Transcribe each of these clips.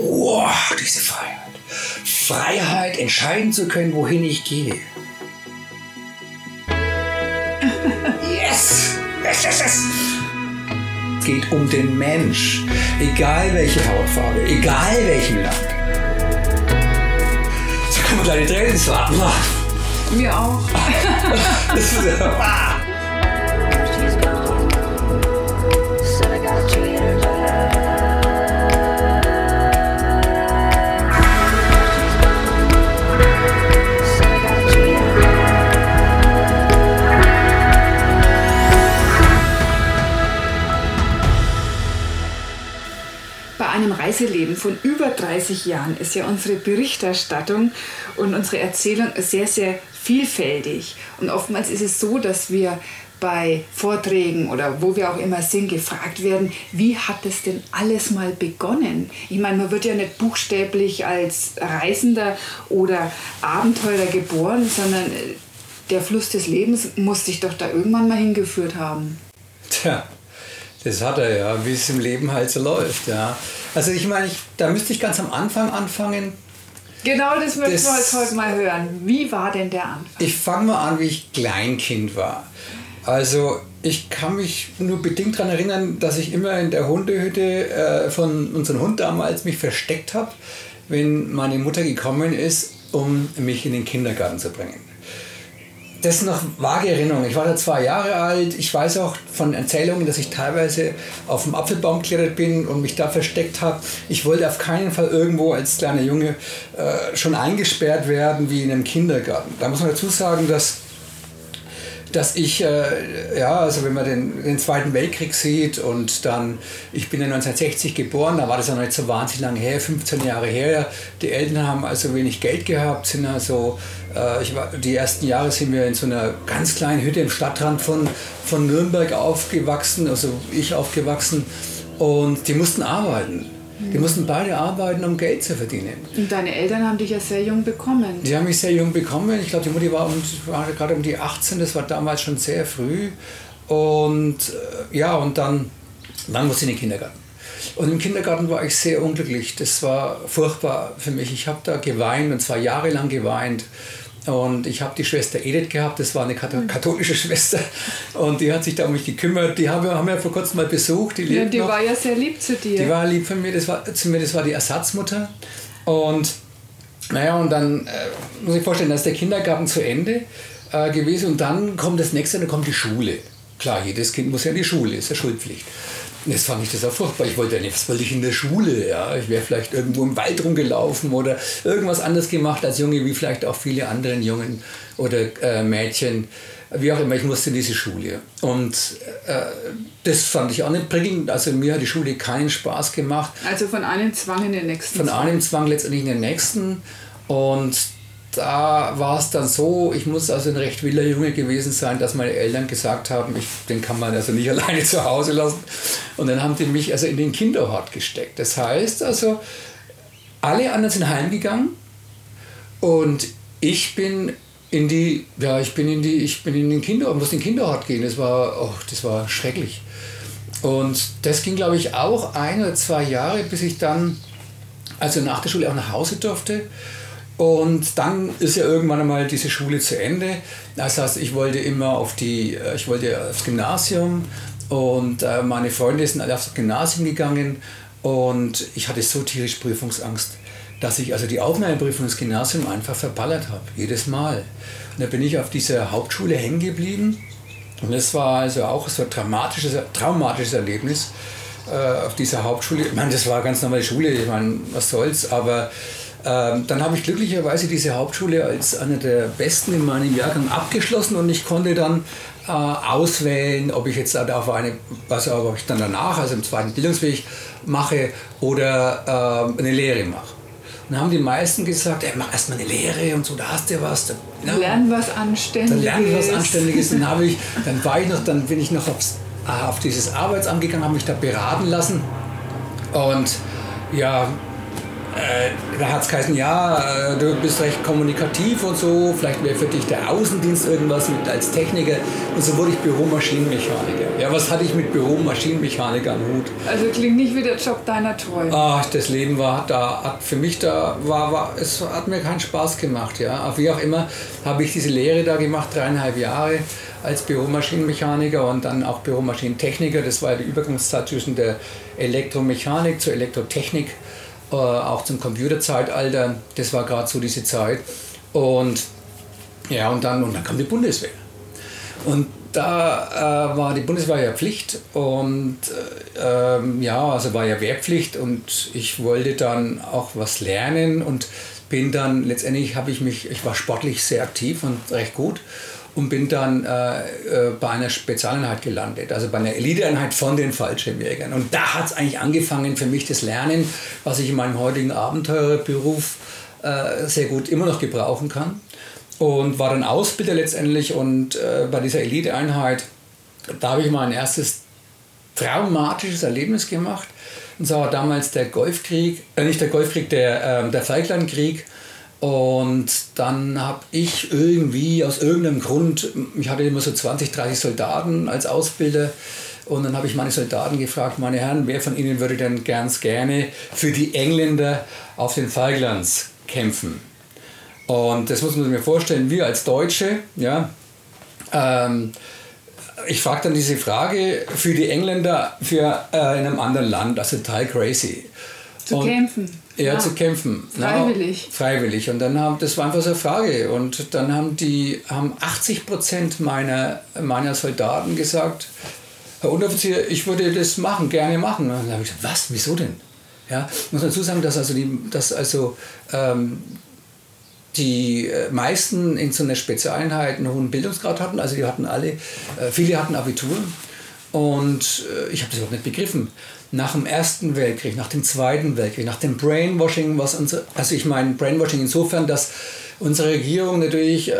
Oh, diese Freiheit. Freiheit, entscheiden zu können, wohin ich gehe. Yes! Yes, yes, yes! Es geht um den Mensch. Egal welche Hautfarbe, egal welchem Land. Wir gleich die Tränen warten. Mir auch. Reiseleben von über 30 Jahren ist ja unsere Berichterstattung und unsere Erzählung sehr, sehr vielfältig. Und oftmals ist es so, dass wir bei Vorträgen oder wo wir auch immer sind, gefragt werden, wie hat es denn alles mal begonnen? Ich meine, man wird ja nicht buchstäblich als Reisender oder Abenteurer geboren, sondern der Fluss des Lebens muss sich doch da irgendwann mal hingeführt haben. Tja, das hat er ja, wie es im Leben halt so läuft, ja. Also ich meine, ich, da müsste ich ganz am Anfang anfangen. Genau das möchten Das- wir jetzt heute mal hören. Wie war denn der Anfang? Ich fange mal an, wie ich Kleinkind war. Also ich kann mich nur bedingt daran erinnern, dass ich immer in der Hundehütte äh, von unserem Hund damals mich versteckt habe, wenn meine Mutter gekommen ist, um mich in den Kindergarten zu bringen. Das ist noch vage Erinnerung. Ich war da zwei Jahre alt. Ich weiß auch von Erzählungen, dass ich teilweise auf dem Apfelbaum geklettert bin und mich da versteckt habe. Ich wollte auf keinen Fall irgendwo als kleiner Junge äh, schon eingesperrt werden wie in einem Kindergarten. Da muss man dazu sagen, dass dass ich, äh, ja, also wenn man den, den Zweiten Weltkrieg sieht und dann, ich bin ja 1960 geboren, da war das ja noch nicht so wahnsinnig lange her, 15 Jahre her. Die Eltern haben also wenig Geld gehabt, sind also, äh, ich war, die ersten Jahre sind wir in so einer ganz kleinen Hütte im Stadtrand von, von Nürnberg aufgewachsen, also ich aufgewachsen und die mussten arbeiten. Die mussten beide arbeiten, um Geld zu verdienen. Und deine Eltern haben dich ja sehr jung bekommen. Die haben mich sehr jung bekommen. Ich glaube, die Mutti war, um, war gerade um die 18, das war damals schon sehr früh. Und äh, ja, und dann, dann musste ich in den Kindergarten. Und im Kindergarten war ich sehr unglücklich. Das war furchtbar für mich. Ich habe da geweint und zwar jahrelang geweint. Und ich habe die Schwester Edith gehabt, das war eine kath- katholische Schwester. Und die hat sich da um mich gekümmert. Die haben wir, haben wir vor kurzem mal besucht. Die, Ja, die noch. war ja sehr lieb zu dir. Die war lieb von mir, das war, zu mir, das war die Ersatzmutter. Und naja, und dann äh, muss ich vorstellen, da ist der Kindergarten zu Ende äh, gewesen und dann kommt das nächste, dann kommt die Schule. Klar, jedes Kind muss ja in die Schule, ist ja Schulpflicht. Jetzt fand ich das auch furchtbar. Ich wollte ja nicht, was wollte ich in der Schule? Ja? Ich wäre vielleicht irgendwo im Wald rumgelaufen oder irgendwas anderes gemacht als Junge, wie vielleicht auch viele anderen Jungen oder äh, Mädchen. Wie auch immer, ich musste in diese Schule. Und äh, das fand ich auch nicht prickelnd. Also mir hat die Schule keinen Spaß gemacht also von einem Zwang in den nächsten. von einem Zwang letztendlich in den nächsten. Und da war es dann so, ich muss also ein recht wilder Junge gewesen sein, dass meine Eltern gesagt haben, ich, den kann man also nicht alleine zu Hause lassen. Und dann haben die mich also in den Kinderhort gesteckt. Das heißt also, alle anderen sind heimgegangen und ich bin in die, ja, ich bin in die, ich bin in den Kinderhort, muss in den Kinderhort gehen. Das war, oh, das war schrecklich. Und das ging, glaube ich, auch ein oder zwei Jahre, bis ich dann, also nach der Schule auch nach Hause durfte. Und dann ist ja irgendwann einmal diese Schule zu Ende. Das heißt, ich wollte immer auf die, äh, ich wollte aufs Gymnasium und äh, meine Freunde sind alle aufs Gymnasium gegangen und ich hatte so tierisch Prüfungsangst, dass ich also die Aufnahmeprüfung ins Gymnasium einfach verballert habe, jedes Mal. Und da bin ich auf dieser Hauptschule hängen geblieben und das war also auch so ein dramatisches, traumatisches Erlebnis äh, auf dieser Hauptschule. Ich meine, das war ganz normale Schule, ich meine, was soll's, aber ähm, dann habe ich glücklicherweise diese Hauptschule als einer der besten in meinem Jahrgang abgeschlossen und ich konnte dann äh, auswählen, ob ich jetzt auf eine, was ob ich dann danach, also im zweiten Bildungsweg mache oder äh, eine Lehre mache. Und dann haben die meisten gesagt, ey, mach erstmal eine Lehre und so, da hast du was. Da, ja, Lern was Anständiges. dann lerne ich was Anständiges. Dann, habe ich, dann, war ich noch, dann bin ich noch aufs, äh, auf dieses Arbeitsamt gegangen, habe mich da beraten lassen. Und ja, äh, da hat es geheißen, ja, äh, du bist recht kommunikativ und so, vielleicht wäre für dich der Außendienst irgendwas mit als Techniker. Und so wurde ich Büromaschinenmechaniker. Ja, was hatte ich mit Büromaschinenmechaniker am Hut? Also klingt nicht wie der Job deiner Träume. Ach, das Leben war da, hat für mich da, war, war, es hat mir keinen Spaß gemacht, ja. Aber wie auch immer, habe ich diese Lehre da gemacht, dreieinhalb Jahre als Büromaschinenmechaniker und dann auch Büromaschinentechniker. Das war ja die Übergangszeit zwischen der Elektromechanik zur Elektrotechnik, äh, auch zum Computerzeitalter. Das war gerade so diese Zeit. Und ja, und dann, und dann kam die Bundeswehr. Und da äh, war die Bundeswehr ja Pflicht und äh, ähm, ja, also war ja Wehrpflicht und ich wollte dann auch was lernen und bin dann letztendlich habe ich mich, ich war sportlich sehr aktiv und recht gut und bin dann äh, äh, bei einer Spezialeinheit gelandet, also bei einer Eliteeinheit von den Fallschirmjägern. Und da hat es eigentlich angefangen für mich das Lernen, was ich in meinem heutigen Abenteurerberuf äh, sehr gut immer noch gebrauchen kann und war dann Ausbilder letztendlich und äh, bei dieser Eliteeinheit, da habe ich mein erstes traumatisches Erlebnis gemacht. Und zwar war damals der Golfkrieg, äh, nicht der Golfkrieg, der, äh, der Falklandkrieg. Und dann habe ich irgendwie aus irgendeinem Grund, ich hatte immer so 20, 30 Soldaten als Ausbilder, und dann habe ich meine Soldaten gefragt, meine Herren, wer von Ihnen würde denn ganz gerne für die Engländer auf den Falklands kämpfen? Und das muss man sich mir vorstellen, wir als Deutsche, ja, ähm, ich frage dann diese Frage für die Engländer für äh, in einem anderen Land, also total crazy. Zu Und- kämpfen. Ja, zu kämpfen. Freiwillig. Ja, freiwillig. Und dann haben, das war einfach so eine Frage. Und dann haben die, haben 80 Prozent meiner, meiner Soldaten gesagt, Herr Unteroffizier, ich würde das machen, gerne machen. Und dann habe ich gesagt, was, wieso denn? Ja, ich muss dazu sagen, dass also die, dass also ähm, die äh, meisten in so einer Spezialeinheit einen hohen Bildungsgrad hatten. Also die hatten alle, äh, viele hatten Abitur. Und äh, ich habe das überhaupt nicht begriffen. Nach dem Ersten Weltkrieg, nach dem Zweiten Weltkrieg, nach dem Brainwashing, was unsere, also ich meine Brainwashing insofern, dass unsere Regierung natürlich äh,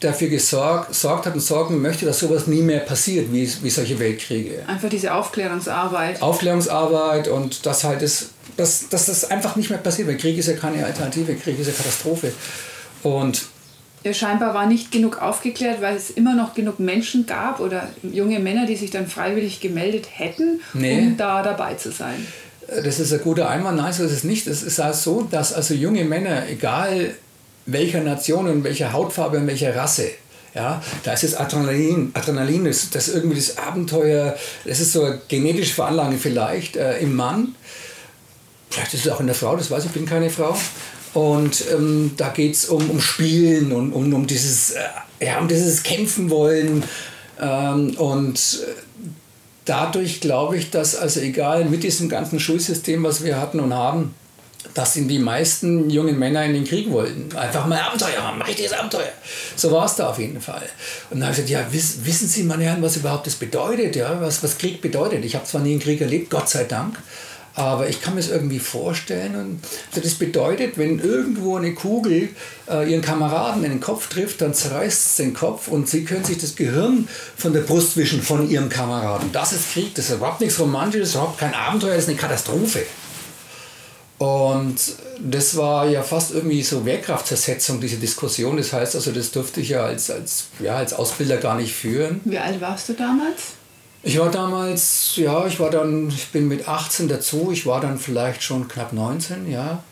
dafür gesorgt, gesorgt hat und sorgen möchte, dass sowas nie mehr passiert, wie, wie solche Weltkriege. Einfach diese Aufklärungsarbeit. Aufklärungsarbeit und dass halt das, dass, dass das einfach nicht mehr passiert, weil Krieg ist ja keine Alternative, Krieg ist ja Katastrophe. Und scheinbar war nicht genug aufgeklärt, weil es immer noch genug Menschen gab oder junge Männer, die sich dann freiwillig gemeldet hätten, Nee. um da dabei zu sein. äh, das ist ein guter Einwand, nein, so ist es nicht. Es ist auch so, dass also junge Männer, egal welcher Nation und welcher Hautfarbe und welcher Rasse, ja, da ist das Adrenalin, Adrenalin das, das ist irgendwie das Abenteuer, das ist so eine genetische Veranlagung vielleicht äh, im Mann, vielleicht ist es auch in der Frau, das weiß ich, ich bin keine Frau. Und ähm, da geht es um, um Spielen und um, um dieses, äh, ja, um dieses Kämpfen wollen. Ähm, und äh, dadurch glaube ich, dass also egal mit diesem ganzen Schulsystem, was wir hatten und haben, dass in die meisten jungen Männer in den Krieg wollten. Einfach mal Abenteuer haben, ein richtiges Abenteuer. So war es da auf jeden Fall. Und dann habe ich gesagt, ja, wiss, wissen Sie, meine Herren, was überhaupt das bedeutet, ja? was, was Krieg bedeutet. Ich habe zwar nie einen Krieg erlebt, Gott sei Dank, aber ich kann mir es irgendwie vorstellen. Und also das bedeutet, wenn irgendwo eine Kugel äh, ihren Kameraden in den Kopf trifft, dann zerreißt es den Kopf und sie können sich das Gehirn von der Brust wischen von ihrem Kameraden. Das ist Krieg, das ist überhaupt nichts Romantisches, überhaupt kein Abenteuer, das ist eine Katastrophe. Und das war ja fast irgendwie so Wehrkraftzersetzung, diese Diskussion. Das heißt also, das durfte ich ja als, als, ja, als Ausbilder gar nicht führen. Wie alt warst du damals? Ich war damals, ja, ich war dann, ich bin mit 18 dazu, ich war dann vielleicht schon knapp 19, ja.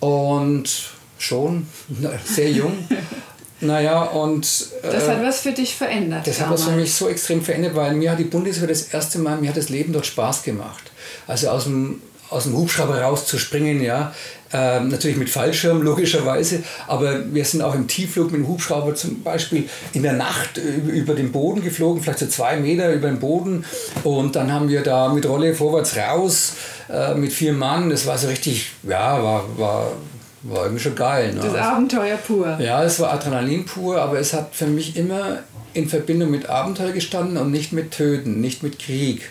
Und schon sehr jung. naja, und. Das äh, hat was für dich verändert. das hat was für damals. mich so extrem verändert, weil mir hat die Bundeswehr das erste Mal, mir hat das Leben dort Spaß gemacht. Also aus dem, aus dem Hubschrauber rauszuspringen, ja. Ähm, natürlich mit Fallschirm, logischerweise, aber wir sind auch im Tiefflug mit dem Hubschrauber zum Beispiel in der Nacht über, den Boden geflogen, vielleicht so zwei Meter über den Boden. Und dann haben wir da mit Rolle vorwärts raus äh, mit vier Mann. Das war so richtig, ja, war, war, war irgendwie schon geil. Ne? Das Abenteuer pur. Ja, es war Adrenalin pur, aber es hat für mich immer in Verbindung mit Abenteuer gestanden und nicht mit Töten, nicht mit Krieg.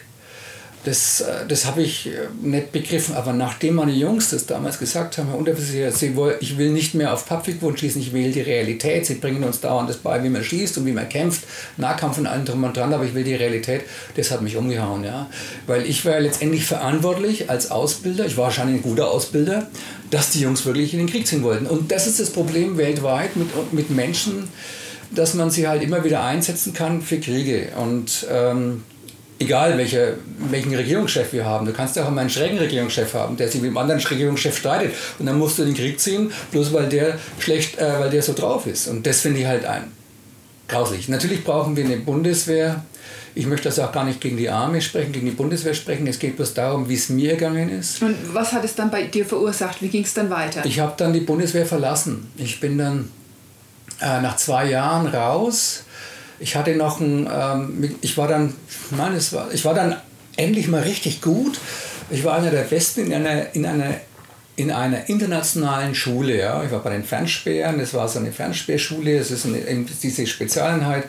Das, äh, das habe ich äh, nicht begriffen. Aber nachdem meine Jungs das damals gesagt haben, Herr Unteroffizier, ich will nicht mehr auf Pappfiguren schießen, ich will die Realität. Sie bringen uns dauernd das bei, wie man schießt und wie man kämpft, Nahkampf und allem drum und dran, aber ich will die Realität. Das hat mich umgehauen, ja. Weil ich war ja letztendlich verantwortlich als Ausbilder, ich war wahrscheinlich ein guter Ausbilder, dass die Jungs wirklich in den Krieg ziehen wollten. Und das ist das Problem weltweit mit, mit Menschen, dass man sie halt immer wieder einsetzen kann für Kriege. Und ähm, egal welche, welchen Regierungschef wir haben. Du kannst ja auch immer einen schrägen Regierungschef haben, der sich mit einem anderen Regierungschef streitet. Und dann musst du den Krieg ziehen, bloß weil der schlecht, äh, weil der so drauf ist. Und das finde ich halt ein. Grauslich. Natürlich brauchen wir eine Bundeswehr. Ich möchte das auch gar nicht gegen die Armee sprechen, gegen die Bundeswehr sprechen. Es geht bloß darum, wie es mir gegangen ist. Und was hat es dann bei dir verursacht? Wie ging es dann weiter? Ich habe dann die Bundeswehr verlassen. Ich bin dann äh, nach zwei Jahren raus. Ich hatte noch ein, ähm, ich war dann, meine, es war, ich war dann endlich mal richtig gut. Ich war einer der Besten in einer, in einer, in einer internationalen Schule. Ja. Ich war bei den Fernspähern, das war so eine Fernspäherschule, das ist eine, diese Spezialeinheit.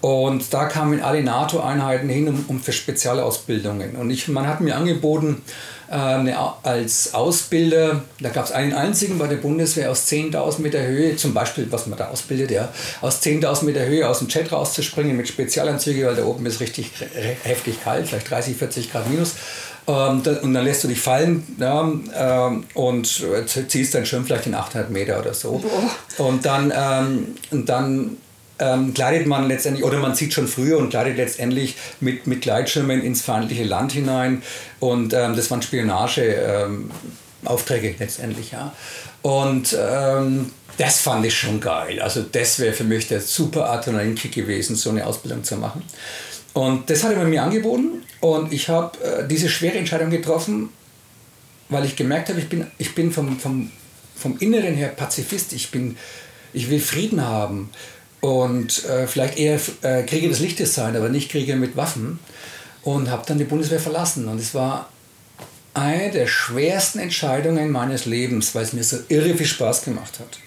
Und da kamen alle NATO-Einheiten hin um, um, für Spezialausbildungen. Und ich, man hat mir angeboten, äh, eine, als Ausbilder, da gab es einen einzigen bei der Bundeswehr aus 10.000 Meter Höhe, zum Beispiel, was man da ausbildet, ja, aus 10.000 Meter Höhe aus dem Jet rauszuspringen mit Spezialanzügen, weil da oben ist richtig heftig kalt, vielleicht 30, 40 Grad minus. Ähm, und dann lässt du dich fallen ja, ähm, und ziehst dann schön vielleicht in 800 Meter oder so. Boah. Und dann, ähm, und dann ähm, gleitet man letztendlich, oder man zieht schon früher und gleitet letztendlich mit, mit Gleitschirmen ins feindliche Land hinein. Und ähm, das waren Spionageaufträge ähm, letztendlich, ja. Und ähm, das fand ich schon geil. Also das wäre für mich der super Adrenalinkick gewesen, so eine Ausbildung zu machen. Und das hat er mir angeboten und ich habe äh, diese schwere Entscheidung getroffen, weil ich gemerkt habe, ich bin, ich bin vom, vom, vom Inneren her Pazifist. Ich, bin, ich will Frieden haben und äh, vielleicht eher äh, Krieger des Lichtes sein, aber nicht Krieger mit Waffen. Und habe dann die Bundeswehr verlassen. Und es war eine der schwersten Entscheidungen meines Lebens, weil es mir so irre viel Spaß gemacht hat.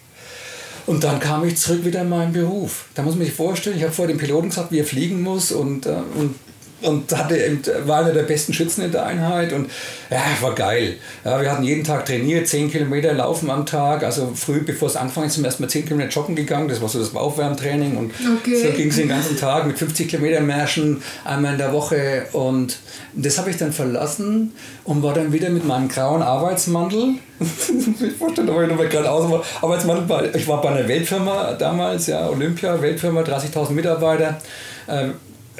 Und dann kam ich zurück wieder in meinen Beruf. Da muss man sich vorstellen, ich habe vor dem Piloten gesagt, wie er fliegen muss und, äh, und und hatte, war einer der besten Schützen in der Einheit und ja, war geil. Ja, wir hatten jeden Tag trainiert, 10 Kilometer laufen am Tag, also früh, bevor es ist, sind wir erstmal 10 Kilometer joggen gegangen, das war so das Aufwärmtraining und okay. so ging es den ganzen Tag mit 50 Kilometer Märschen einmal in der Woche und das habe ich dann verlassen und war dann wieder mit meinem grauen Arbeitsmantel, ich vorstellen, war ich nochmal gerade aus, Arbeitsmantel, ich war bei einer Weltfirma damals, ja, Olympia, Weltfirma, 30.000 Mitarbeiter, äh,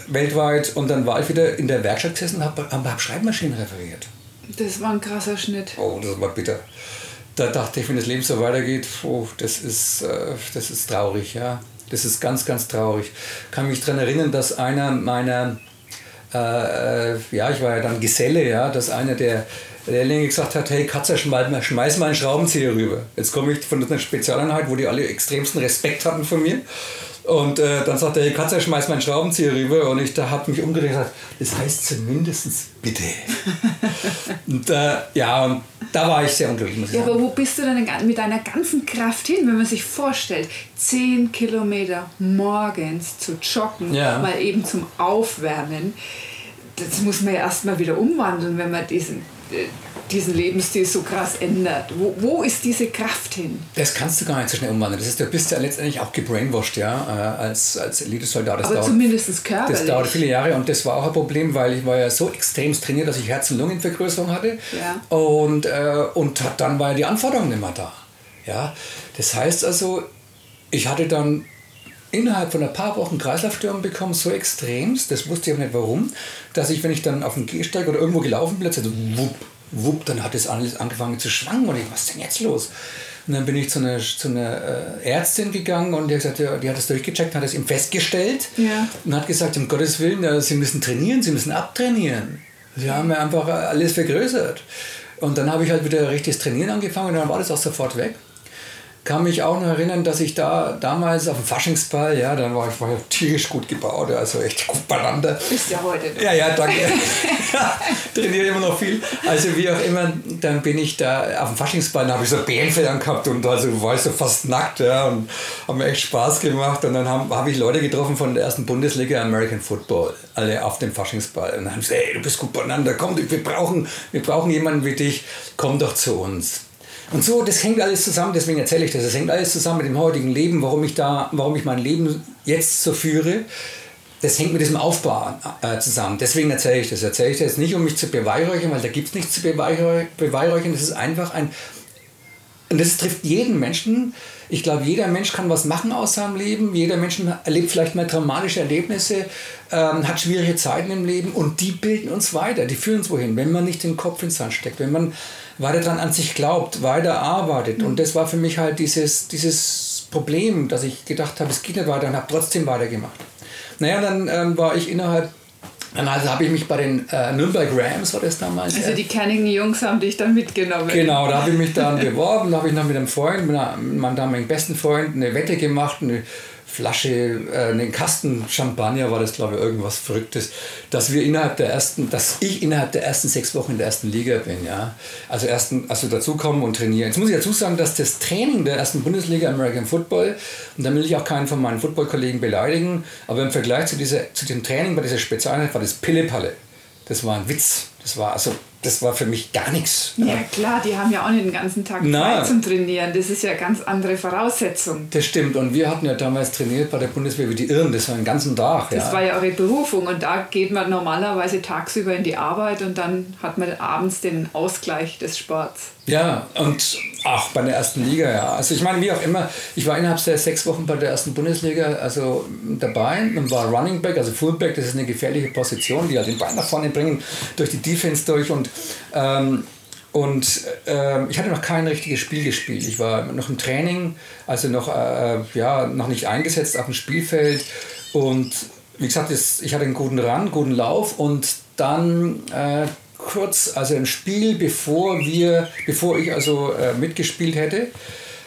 weltweit und dann war ich wieder in der Werkstatt gesessen und habe hab Schreibmaschinen referiert. Das war ein krasser Schnitt. Oh, das war bitter. Da dachte ich, wenn das Leben so weitergeht, oh, das, ist, äh, das ist traurig, ja. Das ist ganz, ganz traurig. Ich kann mich daran erinnern, dass einer meiner, äh, ja, ich war ja dann Geselle, ja, dass einer der Lehrlinge gesagt hat, hey Katzer, schmeiß, schmeiß mal einen Schraubenzieher rüber. Jetzt komme ich von einer Spezialeinheit, wo die alle extremsten Respekt hatten von mir. Und äh, dann sagt der Katze, schmeiß meinen Schraubenzieher rüber. Und ich da habe mich umgedreht und gesagt, das heißt zumindest bitte. und äh, ja, und da war ich sehr unglücklich. Muss ich ja, sagen. aber wo bist du denn mit deiner ganzen Kraft hin, wenn man sich vorstellt, 10 Kilometer morgens zu joggen, ja. mal eben zum Aufwärmen? Das muss man ja erstmal wieder umwandeln, wenn man diesen äh, diesen Lebensstil so krass ändert? Wo, wo ist diese Kraft hin? Das kannst du gar nicht so schnell umwandeln. Das ist, du bist ja letztendlich auch gebrainwashed, ja, äh, als, als Elitesoldat. Aber dauert, zumindest körperlich. Das dauert viele Jahre und das war auch ein Problem, weil ich war ja so extrem trainiert, dass ich Herz- und Lungenvergrößerung hatte. Ja. Und, äh, und dann war ja die Anforderung nicht mehr da. Ja? Das heißt also, ich hatte dann innerhalb von ein paar Wochen Kreislaufstörungen bekommen, so extrem, das wusste ich auch nicht warum, dass ich, wenn ich dann auf dem Gehsteig oder irgendwo gelaufen bin, also wupp, wupp, dann hat das alles angefangen zu schwanken und ich, was ist denn jetzt los? Und dann bin ich zu einer, zu einer äh, Ärztin gegangen und die hat, gesagt, ja, die hat das durchgecheckt, hat es ihm festgestellt ja. und hat gesagt, um Gottes Willen, ja, Sie müssen trainieren, Sie müssen abtrainieren. Sie haben ja einfach alles vergrößert. Und dann habe ich halt wieder richtiges Trainieren angefangen und dann war das auch sofort weg. Kann mich auch noch erinnern, dass ich da damals auf dem Faschingsball, ja, dann war ich ja tierisch gut gebaut, also echt gut beieinander. Bist ja heute noch. Ja, ja, danke. Trainiere immer noch viel. Also wie auch immer, dann bin ich da auf dem Faschingsball, da habe ich so Bärenfell angehabt und also war ich so fast nackt, ja, und haben mir echt Spaß gemacht. Und dann habe hab ich Leute getroffen von der ersten Bundesliga American Football, alle auf dem Faschingsball. Und dann haben sie gesagt, hey, du bist gut beieinander, komm, wir brauchen, wir brauchen jemanden wie dich, komm doch zu uns. Und so, das hängt alles zusammen, deswegen erzähle ich das. Das hängt alles zusammen mit dem heutigen Leben, warum ich da, warum ich mein Leben jetzt so führe. Das hängt mit diesem Aufbau äh, zusammen. Deswegen erzähle ich das. Erzähle ich das nicht, um mich zu beweihräuchern, weil da gibt es nichts zu beweihräuchern. Das ist einfach ein. Und das trifft jeden Menschen. Ich glaube, jeder Mensch kann was machen aus seinem Leben. Jeder Mensch erlebt vielleicht mal traumatische Erlebnisse, ähm, hat schwierige Zeiten im Leben und die bilden uns weiter. Die führen uns wohin, wenn man nicht den Kopf ins Sand steckt, wenn man weiter dran an sich glaubt, weiter arbeitet. Und das war für mich halt dieses, dieses Problem, dass ich gedacht habe, es geht nicht weiter und habe trotzdem weitergemacht. Naja, dann ähm, war ich innerhalb dann also habe ich mich bei den äh, Nürnberg Rams, war das damals. Also die kernigen Jungs haben dich dann mitgenommen. Genau, da habe ich mich dann beworben, da habe ich noch mit einem Freund, mit, einer, mit meinem damaligen besten Freund, eine Wette gemacht, eine Flasche, äh, einen Kasten Champagner war das, glaube ich, irgendwas Verrücktes, dass wir innerhalb der ersten, dass ich innerhalb der ersten sechs Wochen in der ersten Liga bin, ja. Also ersten, also dazukommen und trainieren. Jetzt muss ich dazu sagen, dass das Training der ersten Bundesliga American Football, und da will ich auch keinen von meinen Footballkollegen beleidigen, aber im Vergleich zu, dieser, zu dem Training bei dieser Spezialeinheit war das Pillepalle. Das war ein Witz. Das war also das war für mich gar nichts. Ja klar, die haben ja auch nicht den ganzen Tag Na. Zeit zum Trainieren. Das ist ja eine ganz andere Voraussetzung. Das stimmt. Und wir hatten ja damals trainiert bei der Bundeswehr wie die Irren. Das war einen ganzen Tag. Das ja. war ja eure Berufung und da geht man normalerweise tagsüber in die Arbeit und dann hat man abends den Ausgleich des Sports. Ja, und auch bei der ersten Liga, ja. Also ich meine, wie auch immer, ich war innerhalb der sechs Wochen bei der ersten Bundesliga also dabei und war Running Back, also Fullback, das ist eine gefährliche Position, die halt den Ball nach vorne bringen, durch die Defense durch und ähm, und äh, ich hatte noch kein richtiges Spiel gespielt. Ich war noch im Training, also noch, äh, ja, noch nicht eingesetzt auf dem Spielfeld. Und wie gesagt, ich hatte einen guten Run, guten Lauf und dann äh, kurz, also ein Spiel, bevor wir, bevor ich also äh, mitgespielt hätte,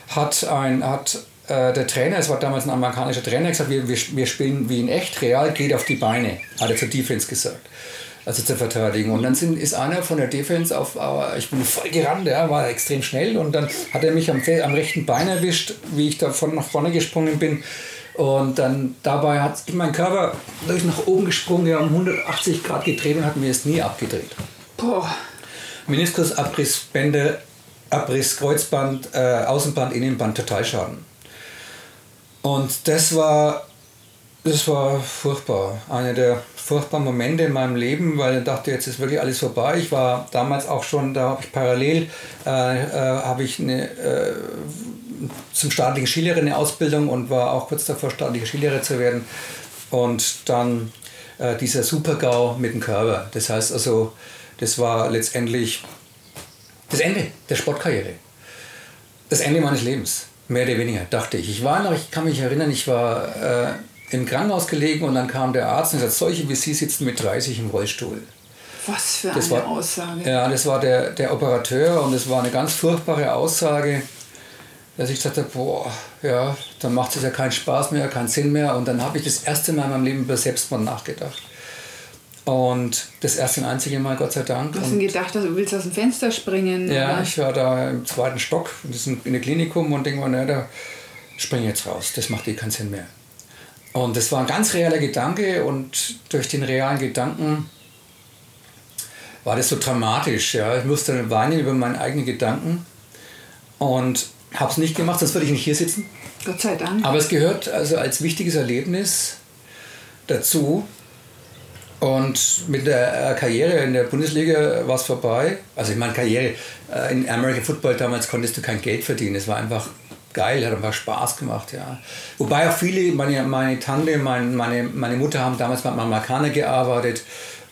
hat ein, hat äh, der Trainer, es war damals ein amerikanischer Trainer, gesagt, wir, wir, wir spielen wie in echt, real, geht auf die Beine, hat er zur Defense gesagt. Also zur Verteidigung. Und dann sind, ist einer von der Defense auf, ich bin voll gerannt, ja, war extrem schnell und dann hat er mich am, am rechten Bein erwischt, wie ich davon nach vorne gesprungen bin. Und dann dabei hat mein Körper durch nach oben gesprungen, ja, um 180 Grad gedreht und hat mir das nie abgedreht. Boah, Meniskus, Abriss, Bänder, Abriss, Kreuzband, äh, Außenband, Innenband, Totalschaden. Und das war, das war furchtbar. Einer der furchtbaren Momente in meinem Leben, weil ich dachte, jetzt ist wirklich alles vorbei. Ich war damals auch schon, da habe ich parallel, äh, äh, habe ich eine, äh, zum staatlichen Skilehrer eine Ausbildung und war auch kurz davor, staatlicher Skilehrer zu werden. Und dann äh, dieser Super-GAU mit dem Körper. Das heißt also, das war letztendlich das Ende der Sportkarriere. Das Ende meines Lebens, mehr oder weniger, dachte ich. Ich war noch, ich kann mich erinnern, ich war äh, im Krankenhaus gelegen und dann kam der Arzt und sagt, solche wie Sie sitzen mit 30 im Rollstuhl. was für Das eine war- Aussage. Ja, das war der, der Operateur und es war eine ganz furchtbare Aussage, dass ich gesagt habe, boah, ja, dann macht es ja keinen Spaß mehr, keinen Sinn mehr. Und dann habe ich das erste Mal in meinem Leben über Selbstmord nachgedacht. Und das erste und einzige Mal, Gott sei Dank. Du hast denn gedacht, du willst aus dem Fenster springen? ja, oder? ich war da im zweiten Stock, in der Klinikum und denke mir, naja, da spring jetzt raus, das macht eh keinen Sinn mehr. Und das war ein ganz realer Gedanke und durch den realen Gedanken war das so dramatisch. Ja. Ich musste dann weinen über meine eigenen Gedanken und habe es nicht gemacht, sonst würde ich nicht hier sitzen. Gott sei Dank. Aber es gehört also als wichtiges Erlebnis dazu. Und mit der äh, Karriere in der Bundesliga war es vorbei. Also ich meine Karriere äh, in American Football damals konntest du kein Geld verdienen. Es war einfach geil, hat einfach Spaß gemacht, ja. Wobei auch viele, meine, meine Tante, mein, meine, meine Mutter haben damals mit Amerikaner gearbeitet.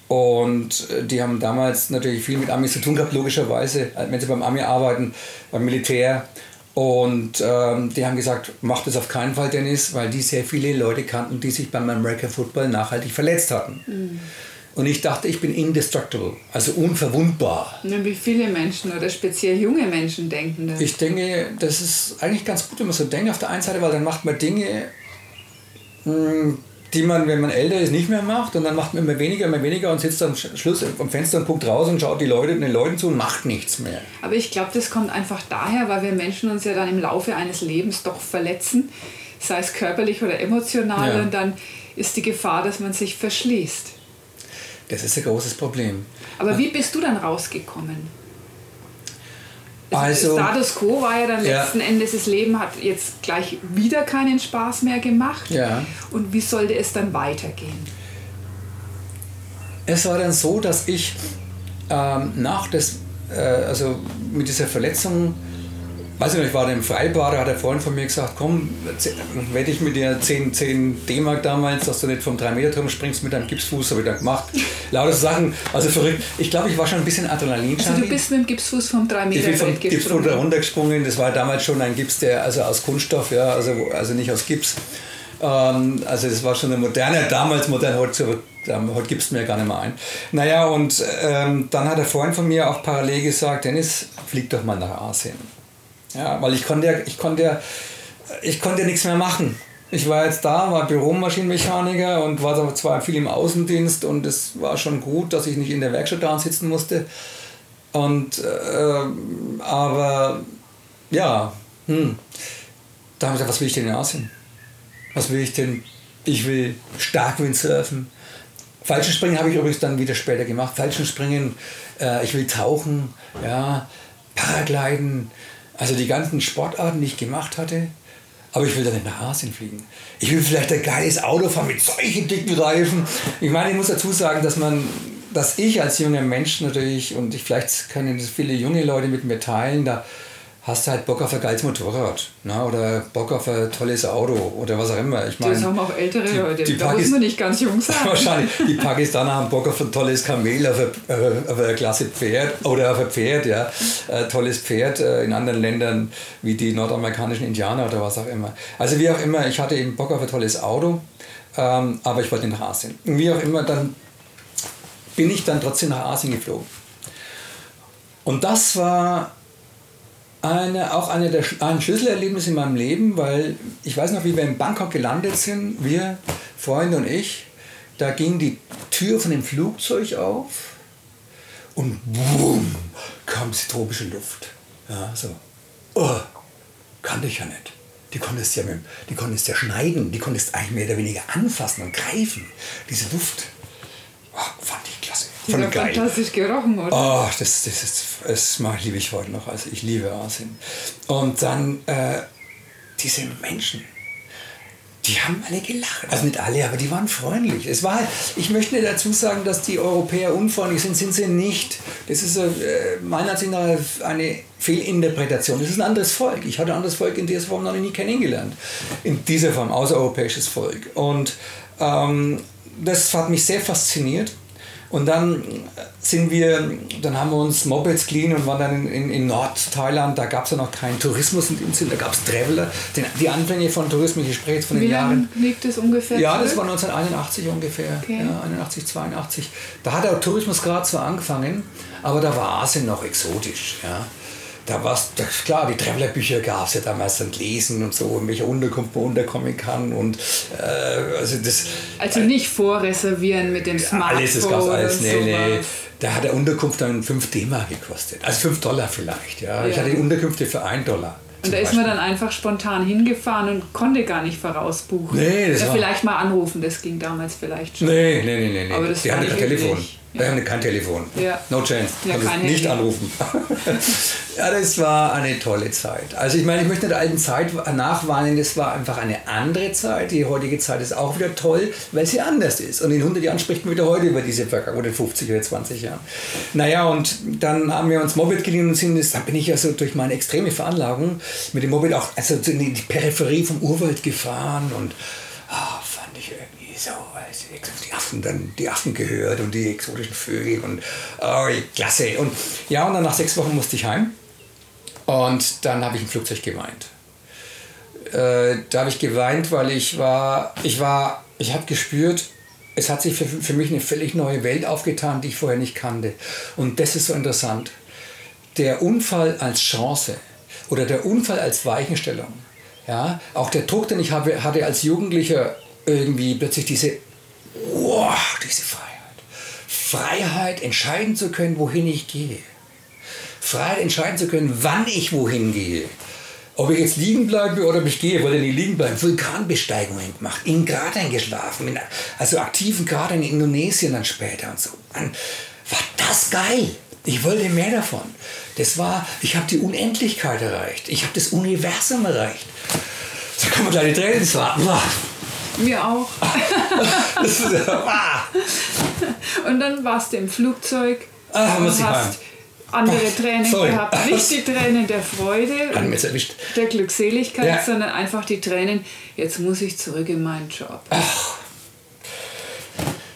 Und äh, die haben damals natürlich viel mit Amis zu tun gehabt, logischerweise, äh, wenn sie beim Ami arbeiten, beim Militär. Und ähm, die haben gesagt, mach das auf keinen Fall, Dennis, weil die sehr viele Leute kannten, die sich beim American Football nachhaltig verletzt hatten. Und ich dachte, ich bin indestructible, also unverwundbar. Nur Wie viele Menschen oder speziell junge Menschen denken das. Ich denke, das ist eigentlich ganz gut, wenn man so denkt auf der einen Seite, weil dann macht man Dinge, mh, die man, wenn man älter ist, nicht mehr macht und dann macht man immer weniger, immer weniger und sitzt dann sch- Schluss am Fenster und guckt raus und schaut die Leute, den Leuten zu und macht nichts mehr. Aber ich glaube, das kommt einfach daher, weil wir Menschen uns ja dann im Laufe eines Lebens doch verletzen, sei es körperlich oder emotional, Ja. und dann ist die Gefahr, dass man sich verschließt. Das ist ein großes Problem. Aber wie bist du dann rausgekommen? Also- Status quo war ja dann Ja. letzten Endes, das Leben hat jetzt gleich wieder keinen Spaß mehr gemacht. Ja. Und wie sollte es dann weitergehen? Es war dann so, dass ich ähm, nach des, äh, also mit dieser Verletzung, weiß ich noch, ich war dann im Freibad, da hat der Freund von mir gesagt, komm, wette ich mit dir 10, 10 D-Mark damals, dass du nicht vom 3-Meter-Turm springst mit deinem Gipsfuß, habe ich dann gemacht. Lauter Sachen, also verrückt. Ich glaube, ich war schon ein bisschen adrenalin Also du bist mit dem Gipsfuß vom 3 ich Meter bin vom Brett Gips gesprungen. runter runtergesprungen. Das war damals schon ein Gips, der also aus Kunststoff, ja, also, also nicht aus Gips. Ähm, also das war schon eine moderne, damals modern, heute, ähm, heute gibt es mir gar nicht mehr ein. Naja, und ähm, dann hat der Freund von mir auch parallel gesagt, Dennis, flieg doch mal nach Asien. Ja, weil ich konnte ja, ich konnte ja, ich konnte ja nichts mehr machen. Ich war jetzt da, war Büromaschinenmechaniker und war zwar viel im Außendienst und es war schon gut, dass ich nicht in der Werkstatt da sitzen musste. Und äh, aber ja, hm. da habe ich gedacht, was will ich denn in Asien? Was will ich denn? Ich will Starkwindsurfen. Fallschirmspringen habe ich übrigens dann wieder später gemacht. Fallschirmspringen, äh, ich will tauchen, ja, Paragliden, also die ganzen Sportarten, die ich gemacht hatte. Aber ich will dann nicht nach Asien fliegen. Ich will vielleicht ein geiles Auto fahren mit solchen dicken Reifen. Ich meine, ich muss dazu sagen, dass man, dass ich als junger Mensch natürlich, und ich, vielleicht können das viele junge Leute mit mir teilen, da hast du halt Bock auf ein geiles Motorrad. Ne? Oder Bock auf ein tolles Auto oder was auch immer. Ich meine, Das haben auch ältere die- Leute. die da muss Pakis- man nicht ganz jung sein. Wahrscheinlich. Die Pakistaner haben Bock auf ein tolles Kamel, auf ein, äh, auf ein klasse Pferd oder auf ein Pferd, ja. Ein tolles Pferd äh, in anderen Ländern wie die nordamerikanischen Indianer oder was auch immer. Also wie auch immer, ich hatte eben Bock auf ein tolles Auto, ähm, aber ich wollte nach Asien. Und wie auch immer, dann bin ich dann trotzdem nach Asien geflogen. Und das war eine, auch eine der ein Schlüsselerlebnisse in meinem Leben, weil ich weiß noch, wie wir in Bangkok gelandet sind, wir, Freunde und ich, da ging die Tür von dem Flugzeug auf und boom, kam die tropische Luft. Ja, so. Oh, kannte ich ja nicht. Die konntest ja, mit, die konntest ja schneiden, die konntest eigentlich mehr oder weniger anfassen und greifen. Diese Luft. Oh, fand ich klasse. Die haben ich geil. fantastisch gerochen, oder? Oh, das, das, ist, das mag, liebe ich heute noch. Also ich liebe Asien. Und dann äh, diese Menschen, die haben alle gelacht. Also nicht alle, aber die waren freundlich. Es war ich möchte nicht dazu sagen, dass die Europäer unfreundlich sind, sind sie nicht. Das ist äh, meiner Ansicht nach eine Fehlinterpretation. Das ist ein anderes Volk. Ich hatte ein anderes Volk in dieser Form noch nie kennengelernt. In dieser Form, außereuropäisches Volk. Und ähm, das hat mich sehr fasziniert. Und dann sind wir, dann haben wir uns Mopeds geliehen und waren dann in, in, in Nordthailand. Da gab es ja noch keinen Tourismus in dem Sinn, da gab es Traveler. Den, die Anfänge von Tourismus, ich spreche jetzt von Wie den lange Jahren. liegt es ungefähr Ja, das zurück? war 1981 ungefähr. Okay. Ja, 81, 82. Da hat der Tourismus gerade so angefangen, aber da war Asien noch exotisch. Ja. Da war es, klar, die Traveler-Bücher gab es ja damals dann lesen und so, in welcher Unterkunft man unterkommen kann. Und äh, also das. Also nicht vorreservieren mit dem Smartphone Alles, das gab's alles. Nee, nee. sowas. Da hat der Unterkunft dann 5 D-Mark gekostet. Also 5 Dollar vielleicht. Ja. Ich Ja. hatte die Unterkünfte für 1 Dollar. Und da ist man dann einfach spontan hingefahren und konnte gar nicht vorausbuchen. Nee, das Oder vielleicht mal anrufen, das ging damals vielleicht schon. Nee, nee, nee, nee. nee. Aber das die nicht kein Telefon. üblich. Die haben kein Telefon. Ja. No chance. Ja, kein nicht anrufen. ja, das war eine tolle Zeit. Also ich meine, ich möchte der alten Zeit nachwarnen, das war einfach eine andere Zeit. Die heutige Zeit ist auch wieder toll, weil sie anders ist. Und in 100 Jahren spricht man wieder heute über diese Vergangenheit, oder 50 oder 20 Jahren. Naja, und dann haben wir uns Moped geliehen und sind, dann bin ich also durch meine extreme Veranlagung mit dem Moped auch also in die Peripherie vom Urwald gefahren und ah, so, also die Affen dann die Affen gehört und die exotischen Vögel und oh, klasse. Und ja, und dann nach sechs Wochen musste ich heim und dann habe ich im Flugzeug geweint. Äh, da habe ich geweint, weil ich war, ich war, ich habe gespürt, es hat sich für, für mich eine völlig neue Welt aufgetan, die ich vorher nicht kannte. Und das ist so interessant. Der Unfall als Chance oder der Unfall als Weichenstellung, ja, auch der Druck, den ich habe, hatte als Jugendlicher, irgendwie plötzlich diese, wow, diese Freiheit. Freiheit, entscheiden zu können, wohin ich gehe. Freiheit, entscheiden zu können, wann ich wohin gehe. Ob ich jetzt liegen bleibe oder ob ich gehe, wollte nie liegen bleiben. Vulkanbesteigungen gemacht, in Kratern geschlafen, in, also aktiven Kratern in Indonesien dann später und so. Mann, war das geil. Ich wollte mehr davon. Das war, ich habe die Unendlichkeit erreicht. Ich habe das Universum erreicht. Da kommen gleich die Tränen. Das war, boah, Mir auch. das ah. Und dann warst du im Flugzeug Ah, und muss hast andere Oh, Tränen sorry. gehabt. Nicht die Tränen der Freude der Glückseligkeit, Ja. sondern einfach die Tränen, jetzt muss ich zurück in meinen Job.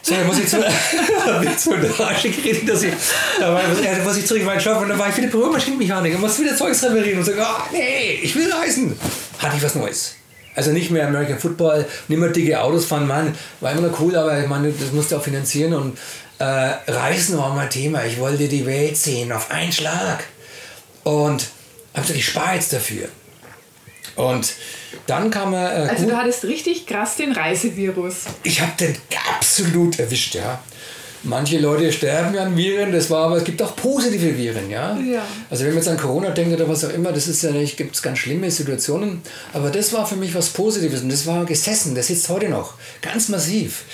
So, dann muss ich zu, zu der Asche gekriegt, dass ich, da war, ja, muss ich zurück in meinen Job und dann war ich wieder Büromaschinenmechaniker und musste wieder Zeugs reparieren und so, ah, nee, ich will reisen. Hatte ich was Neues. Also nicht mehr American Football, nicht mehr dicke Autos fahren, Mann, war immer noch cool, aber ich meine, das musste auch finanzieren und äh, Reisen war mein Thema. Ich wollte die Welt sehen auf einen Schlag. Und habe gesagt, ich spare jetzt dafür. Und dann kam er. Äh, Also gut- du hattest richtig krass den Reisevirus. ich habe den absolut erwischt, ja. Manche Leute sterben ja an Viren, das war aber, es gibt auch positive Viren, ja. Ja. Also wenn man jetzt an Corona denkt oder was auch immer, das ist ja nicht, gibt es ganz schlimme Situationen, aber das war für mich was Positives und das war gesessen, das sitzt heute noch, ganz massiv.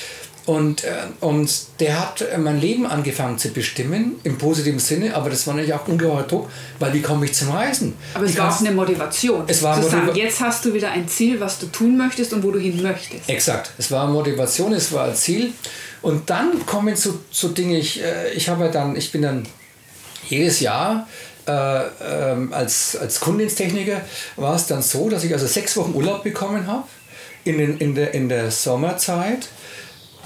Und, äh, und der hat äh, mein Leben angefangen zu bestimmen, im positiven Sinne, aber das war natürlich auch ungeheuer Druck, weil wie komme ich zum Reisen? Aber es Wie war auch eine Motivation. Es war zu sagen, Motiva- jetzt hast du wieder ein Ziel, was du tun möchtest und wo du hin möchtest. Exakt. Es war Motivation, es war Ziel. Und dann kommen so, so Dinge, ich, äh, ich habe dann, ich bin dann jedes Jahr äh, ähm, als, als Kundendiensttechniker war es dann so, dass ich also sechs Wochen Urlaub bekommen habe in, den, in, der, in der Sommerzeit.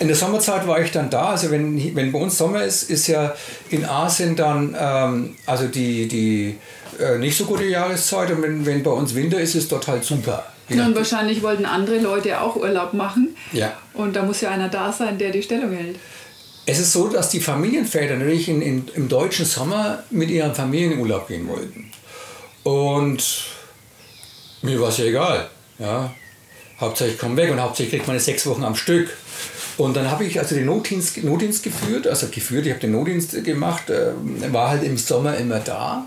In der Sommerzeit war ich dann da, also wenn, wenn bei uns Sommer ist, ist ja in Asien dann ähm, also die, die äh, nicht so gute Jahreszeit und wenn, wenn bei uns Winter ist, ist dort halt super. Je Und wahrscheinlich wollten andere Leute auch Urlaub machen. Ja. Und da muss ja einer da sein, der die Stellung hält. Es ist so, dass die Familienväter natürlich in, in, im deutschen Sommer mit ihren Familien in Urlaub gehen wollten. Und mir war es ja egal. Ja. Hauptsache ich komme weg und hauptsächlich kriegt man es sechs Wochen am Stück. Und dann habe ich also den Notdienst, Notdienst geführt, also geführt, ich habe den Notdienst gemacht, äh, war halt im Sommer immer da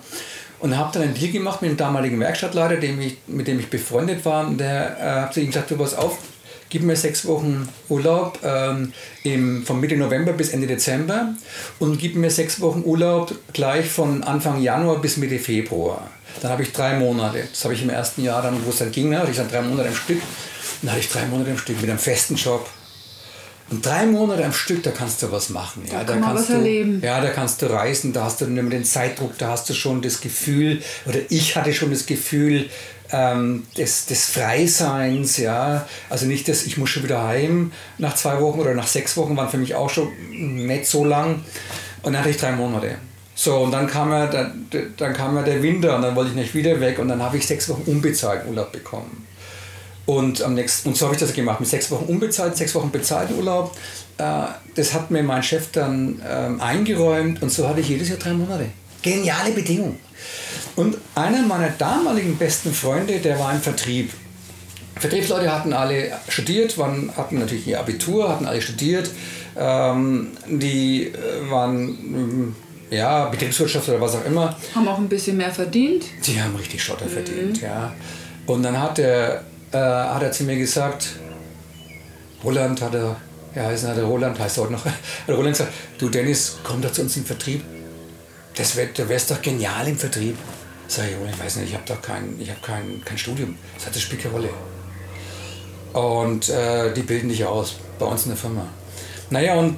und habe dann einen Deal gemacht mit dem damaligen Werkstattleiter, dem ich, mit dem ich befreundet war. Und der äh, hat zu ihm gesagt, du pass auf, gib mir sechs Wochen Urlaub ähm, im, von Mitte November bis Ende Dezember und gib mir sechs Wochen Urlaub gleich von Anfang Januar bis Mitte Februar. Dann habe ich drei Monate. Das habe ich im ersten Jahr dann, wo es dann ging, ne, hatte ich dann drei Monate am Stück. Dann hatte ich drei Monate am Stück mit einem festen Job. Und drei Monate am Stück, da kannst du was machen. Ja, kann man kannst du, erleben. Ja, da kannst du reisen, da hast du nicht mehr den Zeitdruck, da hast du schon das Gefühl, oder ich hatte schon das Gefühl ähm, des, des Freiseins, ja. Also nicht, dass ich muss schon wieder heim nach zwei Wochen oder nach sechs Wochen, waren für mich auch schon nicht so lang. Und dann hatte ich drei Monate. So, und dann kam ja, dann, dann kam ja der Winter und dann wollte ich nicht wieder weg und dann habe ich sechs Wochen unbezahlt Urlaub bekommen. Und, am nächsten, und so habe ich das gemacht, mit sechs Wochen unbezahlt, sechs Wochen bezahlten Urlaub. Äh, das hat mir mein Chef dann ähm, eingeräumt und so hatte ich jedes Jahr drei Monate. Geniale Bedingung. Und einer meiner damaligen besten Freunde, der war im Vertrieb. Vertriebsleute hatten alle studiert, waren, hatten natürlich ihr Abitur, hatten alle studiert. Ähm, die äh, waren ähm, ja, Betriebswirtschaft oder was auch immer. Haben auch ein bisschen mehr verdient. Die haben richtig Schotter verdient, ja. Und dann hat er, äh, hat er zu mir gesagt, Roland hat er, ja, heißt er Roland, heißt er heute noch, Roland gesagt, du Dennis, komm doch zu uns den Vertrieb. Das wär, du wärst doch genial im Vertrieb. Sag ich, Roland, ich weiß nicht, ich habe doch kein, ich hab kein, kein Studium. Das hat das spielt keine Rolle. Und äh, die bilden dich aus, bei uns in der Firma. Naja, und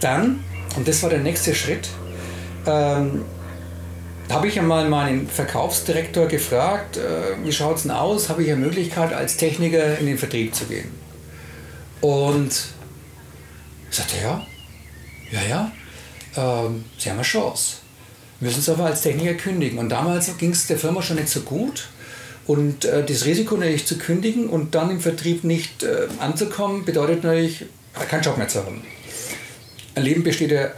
dann, und das war der nächste Schritt, ähm, habe ich einmal meinen Verkaufsdirektor gefragt, äh, wie schaut es denn aus? Habe ich eine Möglichkeit, als Techniker in den Vertrieb zu gehen? Und sagte er, ja, ja, ja, ähm, Sie haben eine Chance. Müssen Sie aber als Techniker kündigen. Und damals ging es der Firma schon nicht so gut. Und äh, das Risiko natürlich zu kündigen und dann im Vertrieb nicht äh, anzukommen, bedeutet natürlich keinen Job mehr zu haben. Ein Leben besteht ja,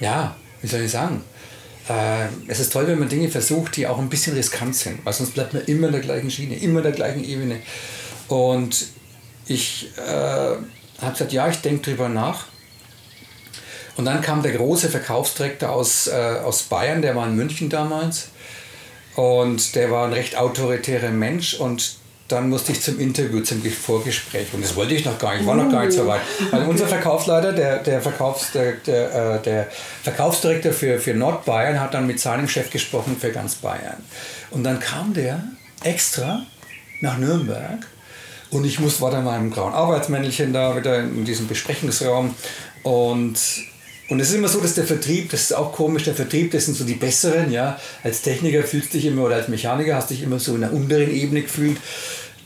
ja, wie soll ich sagen, äh, es ist toll, wenn man Dinge versucht, die auch ein bisschen riskant sind, weil sonst bleibt man immer in der gleichen Schiene, immer in der gleichen Ebene. Und ich äh, habe gesagt, ja, ich denke drüber nach. Und dann kam der große Verkaufsdirektor aus, äh, aus Bayern, der war in München damals. Und der war ein recht autoritärer Mensch und dann musste ich zum Interview, zum Vorgespräch. Und das wollte ich noch gar nicht, ich war noch gar nicht so weit. Also unser Verkaufsleiter, der, der, Verkaufs, der, der, äh, der Verkaufsdirektor für, für Nordbayern, hat dann mit seinem Chef gesprochen für ganz Bayern. Und dann kam der extra nach Nürnberg und ich muss, war dann mal im grauen Arbeitsmäntelchen da wieder in diesem Besprechungsraum und und es ist immer so, dass der Vertrieb, das ist auch komisch, der Vertrieb, das sind so die Besseren, ja. Als Techniker fühlst du dich immer, oder als Mechaniker hast du dich immer so in der unteren Ebene gefühlt.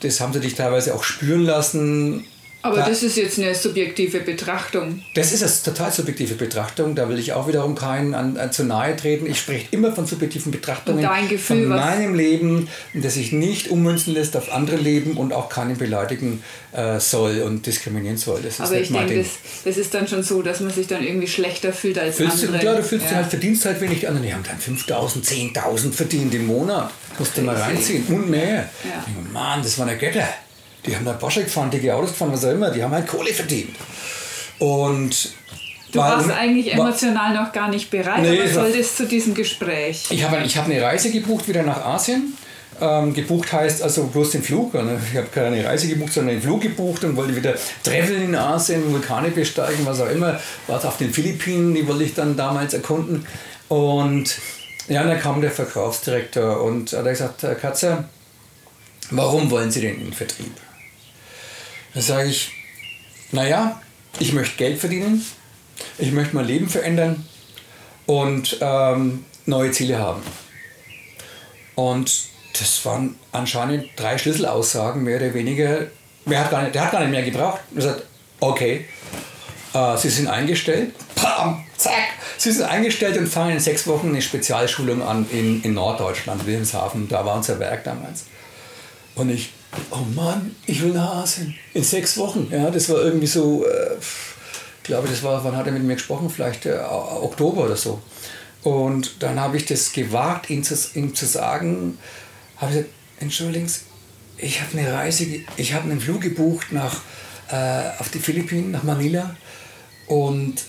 Das haben sie dich teilweise auch spüren lassen. Aber Da- das ist jetzt eine subjektive Betrachtung. Das ist eine total subjektive Betrachtung. Da will ich auch wiederum keinen an, an zu nahe treten. Ich spreche immer von subjektiven Betrachtungen. Und dein Gefühl, von meinem Leben, das sich nicht ummünzen lässt auf andere Leben und auch keinen beleidigen äh, soll und diskriminieren soll. Das ist Aber ich denke, das, das ist dann schon so, dass man sich dann irgendwie schlechter fühlt als Fühlst du, andere. klar, du fühlst Ja. dich halt, verdienst halt wenig. Die anderen, die haben dann 5.000, 10.000 verdient im Monat. Musst du mal reinziehen. Und mehr. Ja. Ich denke, Mann, das waren ja Götter. Die haben da Porsche gefahren, dicke Autos gefahren, was auch immer. Die haben halt Kohle verdient. Und Du war- warst eigentlich war- emotional noch gar nicht bereit, Nee, aber es war- solltest zu diesem Gespräch. Ich habe ich hab eine Reise gebucht wieder nach Asien. Ähm, gebucht heißt also bloß den Flug. Ne? Ich habe keine Reise gebucht, sondern den Flug gebucht und wollte wieder traveln in Asien, Vulkane besteigen, was auch immer. War auf den Philippinen, die wollte ich dann damals erkunden. Und ja, und dann kam der Verkaufsdirektor und hat gesagt, Herr Katzer, warum wollen Sie denn in den Vertrieb? Da sage ich, naja, ich möchte Geld verdienen, ich möchte mein Leben verändern und ähm, neue Ziele haben. Und das waren anscheinend drei Schlüsselaussagen, mehr oder weniger. Mehr hat gar nicht, der hat gar nicht mehr gebraucht. Er sagt, okay, äh, Sie sind eingestellt. Pam, zack, Sie sind eingestellt und fangen in sechs Wochen eine Spezialschulung an in, in Norddeutschland, Wilhelmshaven. Da war unser Werk damals. Und ich, oh Mann, ich will nach Asien. In sechs Wochen. Ja, das war irgendwie so, äh, ich glaube, das war, wann hat er mit mir gesprochen? Vielleicht äh, Oktober oder so. Und dann habe ich das gewagt, ihm zu, ihm zu sagen, habe ich gesagt, entschuldigen Sie, ich habe eine Reise, ich habe einen Flug gebucht nach, äh, auf die Philippinen, nach Manila. Und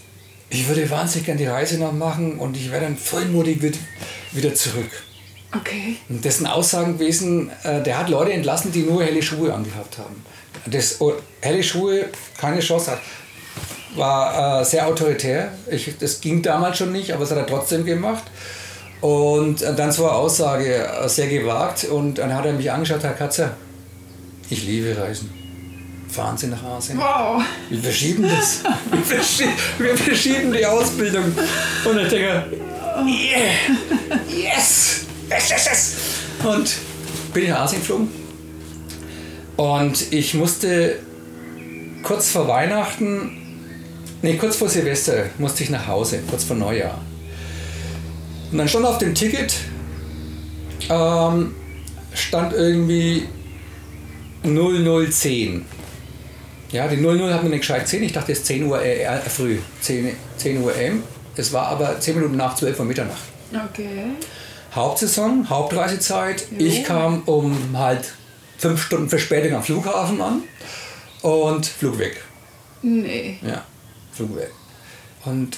ich würde wahnsinnig gerne die Reise noch machen und ich wäre dann voll motiviert wieder zurück. Okay. Und dessen Aussagen gewesen, äh, der hat Leute entlassen, die nur helle Schuhe angehabt haben. Das, oh, helle Schuhe, keine Chance hat. War äh, sehr autoritär. Ich, das ging damals schon nicht, aber es hat er trotzdem gemacht. Und äh, dann so eine Aussage, äh, sehr gewagt. Und dann hat er mich angeschaut, Herr Katzer, ich liebe Reisen. Fahren Sie nach Asien. Wow. Wir verschieben das. Wir verschieben, wir verschieben die Ausbildung. Und ich denke, yeah, yes, Und bin nach Asien geflogen. Und ich musste kurz vor Weihnachten, nee, kurz vor Silvester, musste ich nach Hause, kurz vor Neujahr. Und dann stand auf dem Ticket, ähm, stand irgendwie 0010. Ja, die 00 hat mir nicht gescheit gesehen. Ich dachte, es ist 10 Uhr äh, äh, früh, 10, 10 Uhr M. Es war aber 10 Minuten nach 12 Uhr Mitternacht. Okay. Hauptsaison, Hauptreisezeit. Jo. Ich kam um halt fünf Stunden Verspätung am Flughafen an und Flug weg. Nee. Ja, Flug weg. Und,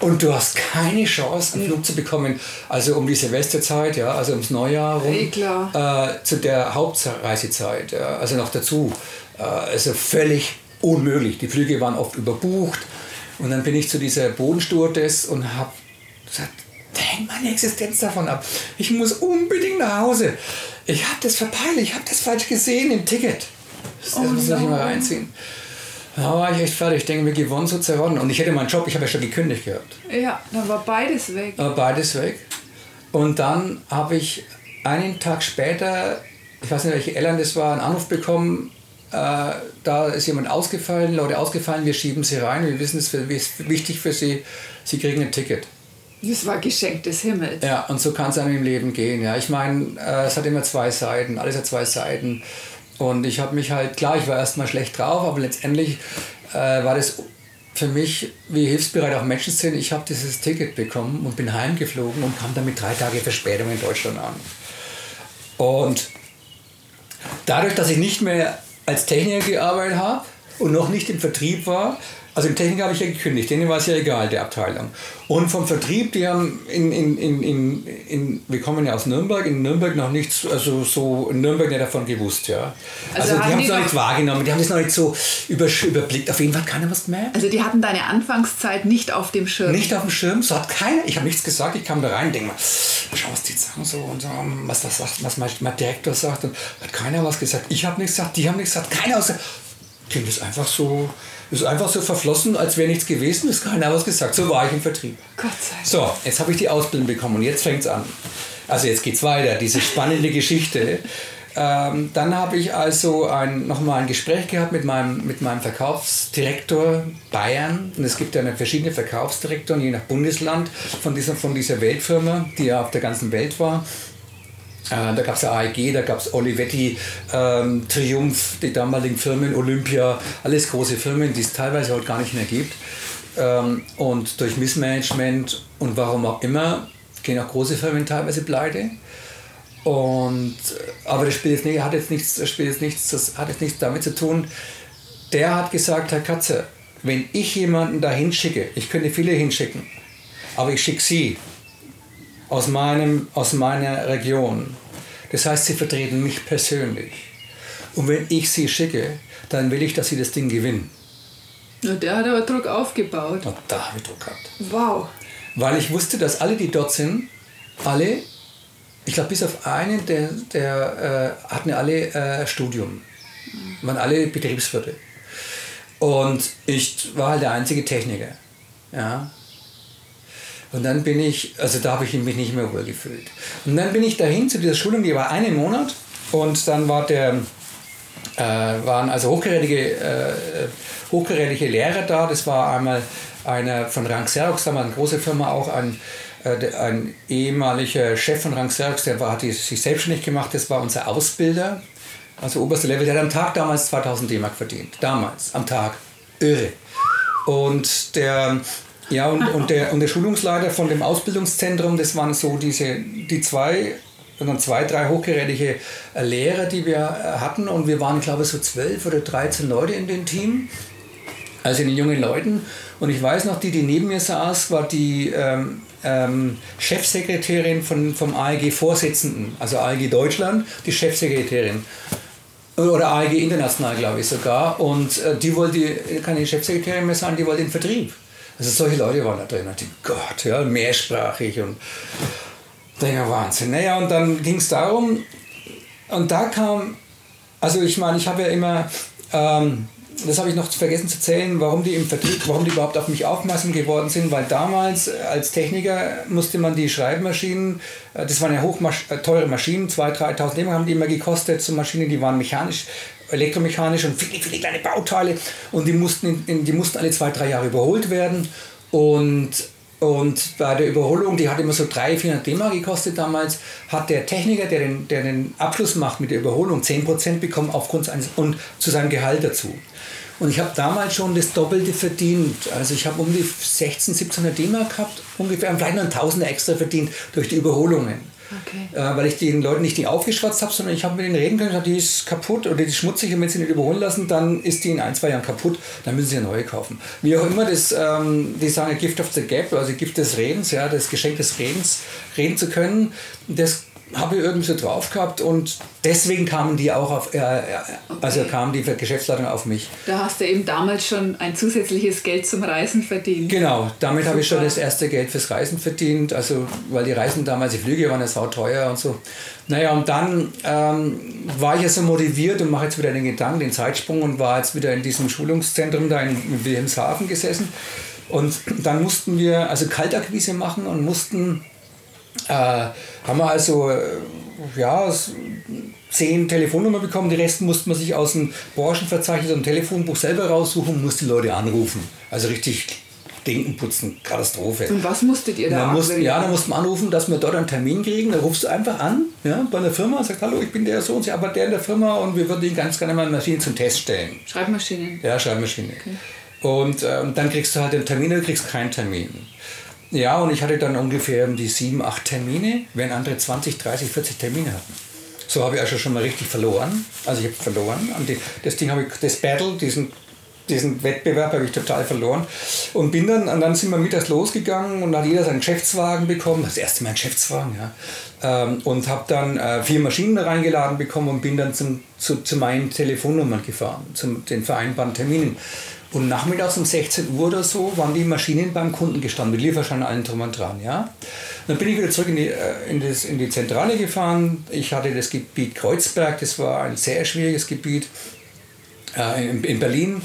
und du hast keine Chance, einen Flug zu bekommen. Also um die Silvesterzeit, ja, also ums Neujahr rum. Eh, klar. Äh, zu der Hauptreisezeit, ja, also noch dazu. Äh, also völlig unmöglich. Die Flüge waren oft überbucht. Und dann bin ich zu dieser Bodenstewardess und habe gesagt, da hängt meine Existenz davon ab. Ich muss unbedingt nach Hause. Ich habe das verpeilt, ich habe das falsch gesehen im Ticket. Das, Oh muss ich mal reinziehen. Da war ich echt fertig. Ich denke mir, gewonnen so zerronnen. Und ich hätte meinen Job, ich habe ja schon gekündigt gehabt. Ja, dann war beides weg. Aber beides weg. Und dann habe ich einen Tag später, ich weiß nicht, welche Airline das war, einen Anruf bekommen. Äh, da ist jemand ausgefallen, Leute ausgefallen, wir schieben sie rein, wir wissen, es ist wichtig für sie, sie kriegen ein Ticket. Das war Geschenk des Himmels. Ja, und so kann es einem im Leben gehen. Ja, ich meine, äh, es hat immer zwei Seiten, alles hat zwei Seiten. Und ich habe mich halt, klar, ich war erstmal schlecht drauf, aber letztendlich äh, war das für mich, wie hilfsbereit auch Menschen sind. Ich habe dieses Ticket bekommen und bin heimgeflogen und kam dann mit drei Tage Verspätung in Deutschland an. Und dadurch, dass ich nicht mehr als Techniker gearbeitet habe und noch nicht im Vertrieb war, also im Techniker habe ich ja gekündigt, denen war es ja egal, der Abteilung. Und vom Vertrieb, die haben in, in, in, in, in wir kommen ja aus Nürnberg, in Nürnberg noch nichts, also so in Nürnberg nicht davon gewusst, ja. Also, Also die haben es noch nicht wahrgenommen, die haben es noch nicht so übersch- überblickt. Auf jeden Fall hat keiner was gemerkt. Also die hatten deine Anfangszeit nicht auf dem Schirm. Nicht auf dem Schirm, so hat keiner, ich habe nichts gesagt, ich kam da rein, denke mal, schau, was die sagen so und so, was, was, sagt, was mein, mein Direktor sagt und hat keiner was gesagt. Ich habe nichts gesagt, die haben nichts gesagt, keiner was gesagt. Kind ist einfach so, ist einfach so verflossen, als wäre nichts gewesen, ist keiner was gesagt. So war ich im Vertrieb. Gott sei Dank. So, jetzt habe ich die Ausbildung bekommen und jetzt fängt es an. Also jetzt geht's weiter, diese spannende Geschichte. Ähm, dann habe ich also ein, nochmal ein Gespräch gehabt mit meinem, mit meinem Verkaufsdirektor Bayern. Und es gibt ja verschiedene Verkaufsdirektoren, je nach Bundesland von dieser, von dieser Weltfirma, die ja auf der ganzen Welt war. Äh, da gab es ja AEG, da gab es Olivetti, ähm, Triumph, die damaligen Firmen, Olympia, alles große Firmen, die es teilweise heute gar nicht mehr gibt. Ähm, und durch Missmanagement und warum auch immer gehen auch große Firmen teilweise pleite. Und, äh, aber das spielt jetzt nicht, hat, jetzt nichts, das spielt jetzt nichts, das hat jetzt nichts damit zu tun. Der hat gesagt, Herr Katze, wenn ich jemanden da hinschicke, ich könnte viele hinschicken, aber ich schicke Sie aus, meinem, aus meiner Region. Das heißt, Sie vertreten mich persönlich. Und wenn ich Sie schicke, dann will ich, dass Sie das Ding gewinnen. Und der hat aber Druck aufgebaut. Und da habe ich Druck gehabt. Wow. Weil ich wusste, dass alle, die dort sind, alle, ich glaube bis auf einen, der, der äh, hatten alle äh, Studium. Waren alle Betriebswirte. Und ich war halt der einzige Techniker. Ja. Und dann bin ich, also da habe ich mich nicht mehr wohl gefühlt. Und dann bin ich dahin zu dieser Schulung, die war einen Monat. Und dann war der, äh, waren also hochkarätige, äh, hochkarätige Lehrer da. Das war einmal einer von Rank Xerox, damals eine große Firma, auch ein, äh, ein ehemaliger Chef von Rank Xerox, der war, hat sich selbstständig gemacht. Das war unser Ausbilder, also oberste Level. Der hat am Tag damals 2000 D-Mark verdient. Damals, am Tag. Irre. Und der, ja, und, und, der, und der Schulungsleiter von dem Ausbildungszentrum, das waren so diese, die zwei, sondern zwei, drei hochgerätige äh, Lehrer, die wir äh, hatten. Und wir waren, glaube ich, so zwölf oder 13 Leute in dem Team. Also in den jungen Leuten. Und ich weiß noch, die, die neben mir saß, war die ähm, ähm, Chefsekretärin von, vom AEG-Vorsitzenden, also AEG Deutschland, die Chefsekretärin. Oder AEG International, glaube ich sogar. Und äh, die wollte keine Chefsekretärin mehr sein, die wollte den Vertrieb. Also solche Leute waren da drin. Und Gott, ja, mehrsprachig und der Wahnsinn. Naja, und dann ging es darum, und da kam, also ich meine, ich habe ja immer, ähm, das habe ich noch vergessen zu zählen, warum die im Vertrieb, warum die überhaupt auf mich aufmerksam geworden sind, weil damals äh, als Techniker musste man die Schreibmaschinen, äh, das waren ja hoch teure Maschinen, 2.000, 3.000 D haben die immer gekostet, so Maschinen, die waren mechanisch, elektromechanisch und viele, viele kleine Bauteile und die mussten, in, die mussten alle zwei, drei Jahre überholt werden und und bei der Überholung, die hat immer so 300, 400 D-Mark gekostet damals, hat der Techniker, der den, der den Abschluss macht mit der Überholung, 10% bekommen aufgrund eines und zu seinem Gehalt dazu. Und ich habe damals schon das Doppelte verdient. Also ich habe um die 16, 1700 D-Mark gehabt, ungefähr, vielleicht noch ein Tausender extra verdient durch die Überholungen. Okay. Äh, weil ich den Leuten nicht die aufgeschwatzt habe, sondern ich habe mit denen reden können, gesagt, die ist kaputt oder die ist schmutzig und wenn sie nicht überholen lassen, dann ist die in ein, zwei Jahren kaputt, dann müssen sie eine neue kaufen. Wie auch immer, das, ähm, die sagen Gift of the Gap, also Gift des Redens, ja, das Geschenk des Redens, reden zu können, das habe ich irgendwie so drauf gehabt und deswegen kamen die auch auf, äh, äh, also kam die Geschäftsleitung auf mich. Da hast du eben damals schon ein zusätzliches Geld zum Reisen verdient. Genau, damit habe ich schon das erste Geld fürs Reisen verdient. Also, weil die Reisen damals, die Flüge waren ja sau teuer und so. Naja, und dann ähm, war ich ja so motiviert und mache jetzt wieder den Gedanken, den Zeitsprung und war jetzt wieder in diesem Schulungszentrum da in Wilhelmshaven gesessen. Und dann mussten wir also Kaltakquise machen und mussten, äh, haben wir also, äh, ja, zehn Telefonnummern bekommen, die Resten musste man sich aus dem Branchenverzeichnis und Telefonbuch selber raussuchen und musste die Leute anrufen. Also richtig Denken putzen, Katastrophe. Und was musstet ihr da mussten, ja, dann mussten wir anrufen, dass wir dort einen Termin kriegen. Dann rufst du einfach an ja, bei einer Firma und sagst, hallo, ich bin der so und so, aber der in der Firma und wir würden Ihnen ganz gerne mal eine Maschine zum Test stellen. Schreibmaschinen. Ja, Schreibmaschine. Und, äh, und dann kriegst du halt den Termin oder kriegst keinen Termin. Ja, und ich hatte dann ungefähr die sieben, acht Termine, während andere 20, 30, 40 Termine hatten. So habe ich also schon mal richtig verloren. Also ich habe verloren. Und die, das Ding habe ich, das Battle, diesen, diesen Wettbewerb habe ich total verloren. Und bin dann, und dann sind wir mittags losgegangen und hat jeder seinen Geschäftswagen bekommen. Das erste Mal ein Geschäftswagen, ja. Ähm, und habe dann äh, vier Maschinen reingeladen bekommen und bin dann zum, zu, zu meinen Telefonnummern gefahren, zu den vereinbarten Terminen. Und nachmittags um 16 Uhr oder so waren die Maschinen beim Kunden gestanden, mit Lieferschein allen drum und dran. Ja? Dann bin ich wieder zurück in die, äh, in, das, in die Zentrale gefahren. Ich hatte das Gebiet Kreuzberg, das war ein sehr schwieriges Gebiet äh, in, in Berlin.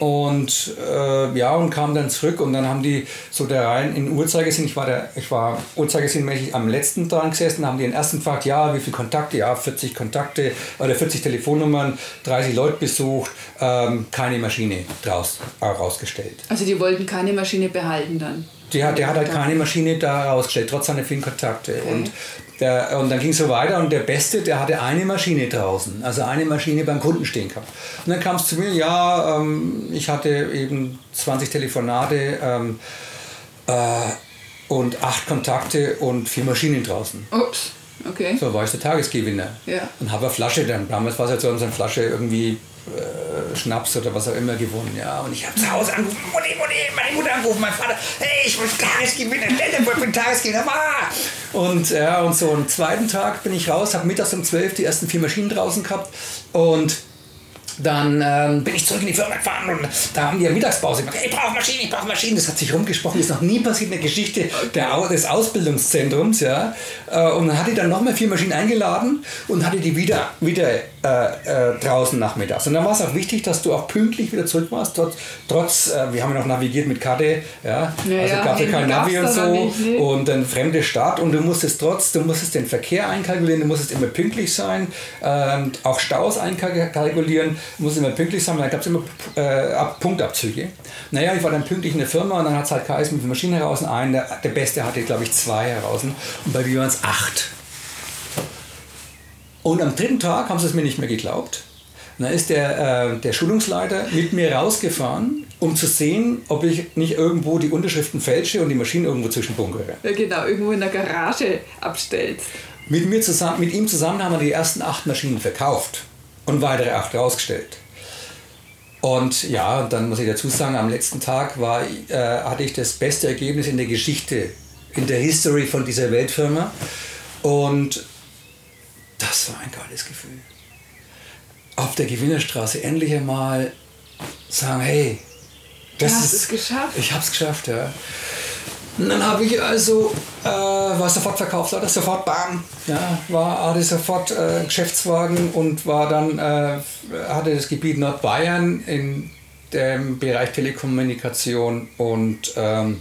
Und äh, ja, und kam dann zurück und dann haben die so der rein in Uhrzeigersinn, ich war, der, ich war Uhrzeigersinnmäßig am letzten dran gesessen, haben die den ersten gefragt, ja, wie viele Kontakte, ja, 40 Kontakte oder 40 Telefonnummern, 30 Leute besucht, ähm, keine Maschine draus, äh, rausgestellt. Also die wollten keine Maschine behalten dann. Der, hat- der hat halt keine Maschine da rausgestellt, trotz seiner vielen Kontakte. Und, der, und dann ging es so weiter und der Beste, der hatte eine Maschine draußen, also eine Maschine beim Kunden stehen gehabt. Und dann kam es zu mir, ja, ähm, ich hatte eben 20 Telefonate ähm, äh, und acht Kontakte und vier Maschinen draußen. Ups, okay. So war ich der Tagesgewinner. Ja. Und habe eine Flasche dann, damals war es halt so eine Flasche irgendwie äh, Schnaps oder was auch immer gewonnen. Ja. Und ich habe zu Hause angerufen, Mutti, Mutti, meine Mutter angerufen, mein Vater, hey, ich bin Tagesgewinner, Lellenburg, bin Tagesgewinner, ah! Und, ja, und so am zweiten Tag bin ich raus, habe mittags um 12 die ersten vier Maschinen draußen gehabt und dann ähm, bin ich zurück in die Firma gefahren und da haben die ja Mittagspause gemacht. Hey, ich brauche Maschinen, ich brauche Maschinen. Das hat sich rumgesprochen, das ist noch nie passiert in der Geschichte der, des Ausbildungszentrums. Ja. Äh, Und dann hatte ich dann nochmal vier Maschinen eingeladen und hatte die wieder, wieder äh, äh, draußen nachmittags. Und dann war es auch wichtig, dass du auch pünktlich wieder zurück warst, trotz, trotz äh, wir haben ja noch navigiert mit Karte, ja. Ja, also ja, gab es Handy kein Navi und so nicht, ne? und eine fremde Stadt und du musstest trotz, du musstest den Verkehr einkalkulieren, du musstest immer pünktlich sein, ähm, auch Staus einkalkulieren, du musstest immer pünktlich sein, weil da gab es immer äh, Ab- Punktabzüge. Naja, ich war dann pünktlich in der Firma und dann hat es halt geheißen, mit Maschinen heraus, ein, der, der Beste hatte, glaube ich, zwei heraus und bei mir waren es acht. Und am dritten Tag haben sie es mir nicht mehr geglaubt. Und dann ist der, äh, der Schulungsleiter mit mir rausgefahren, um zu sehen, ob ich nicht irgendwo die Unterschriften fälsche und die Maschinen irgendwo zwischenbunkere. Ja, genau, irgendwo in der Garage abstellst. Mit, mir zusammen, mit ihm zusammen haben wir die ersten acht Maschinen verkauft und weitere acht rausgestellt. Und ja, dann muss ich dazu sagen, am letzten Tag war, äh, hatte ich das beste Ergebnis in der Geschichte, in der History von dieser Weltfirma. Und das war ein geiles Gefühl. Auf der Gewinnerstraße endlich einmal sagen, hey, das Du hast ist es geschafft. Ich habe es geschafft, ja. Und dann habe ich also, äh, war sofort verkauft, hatte sofort bam, ja, war, hatte sofort äh, Geschäftswagen und war dann, äh, hatte das Gebiet Nordbayern in dem Bereich Telekommunikation und ähm,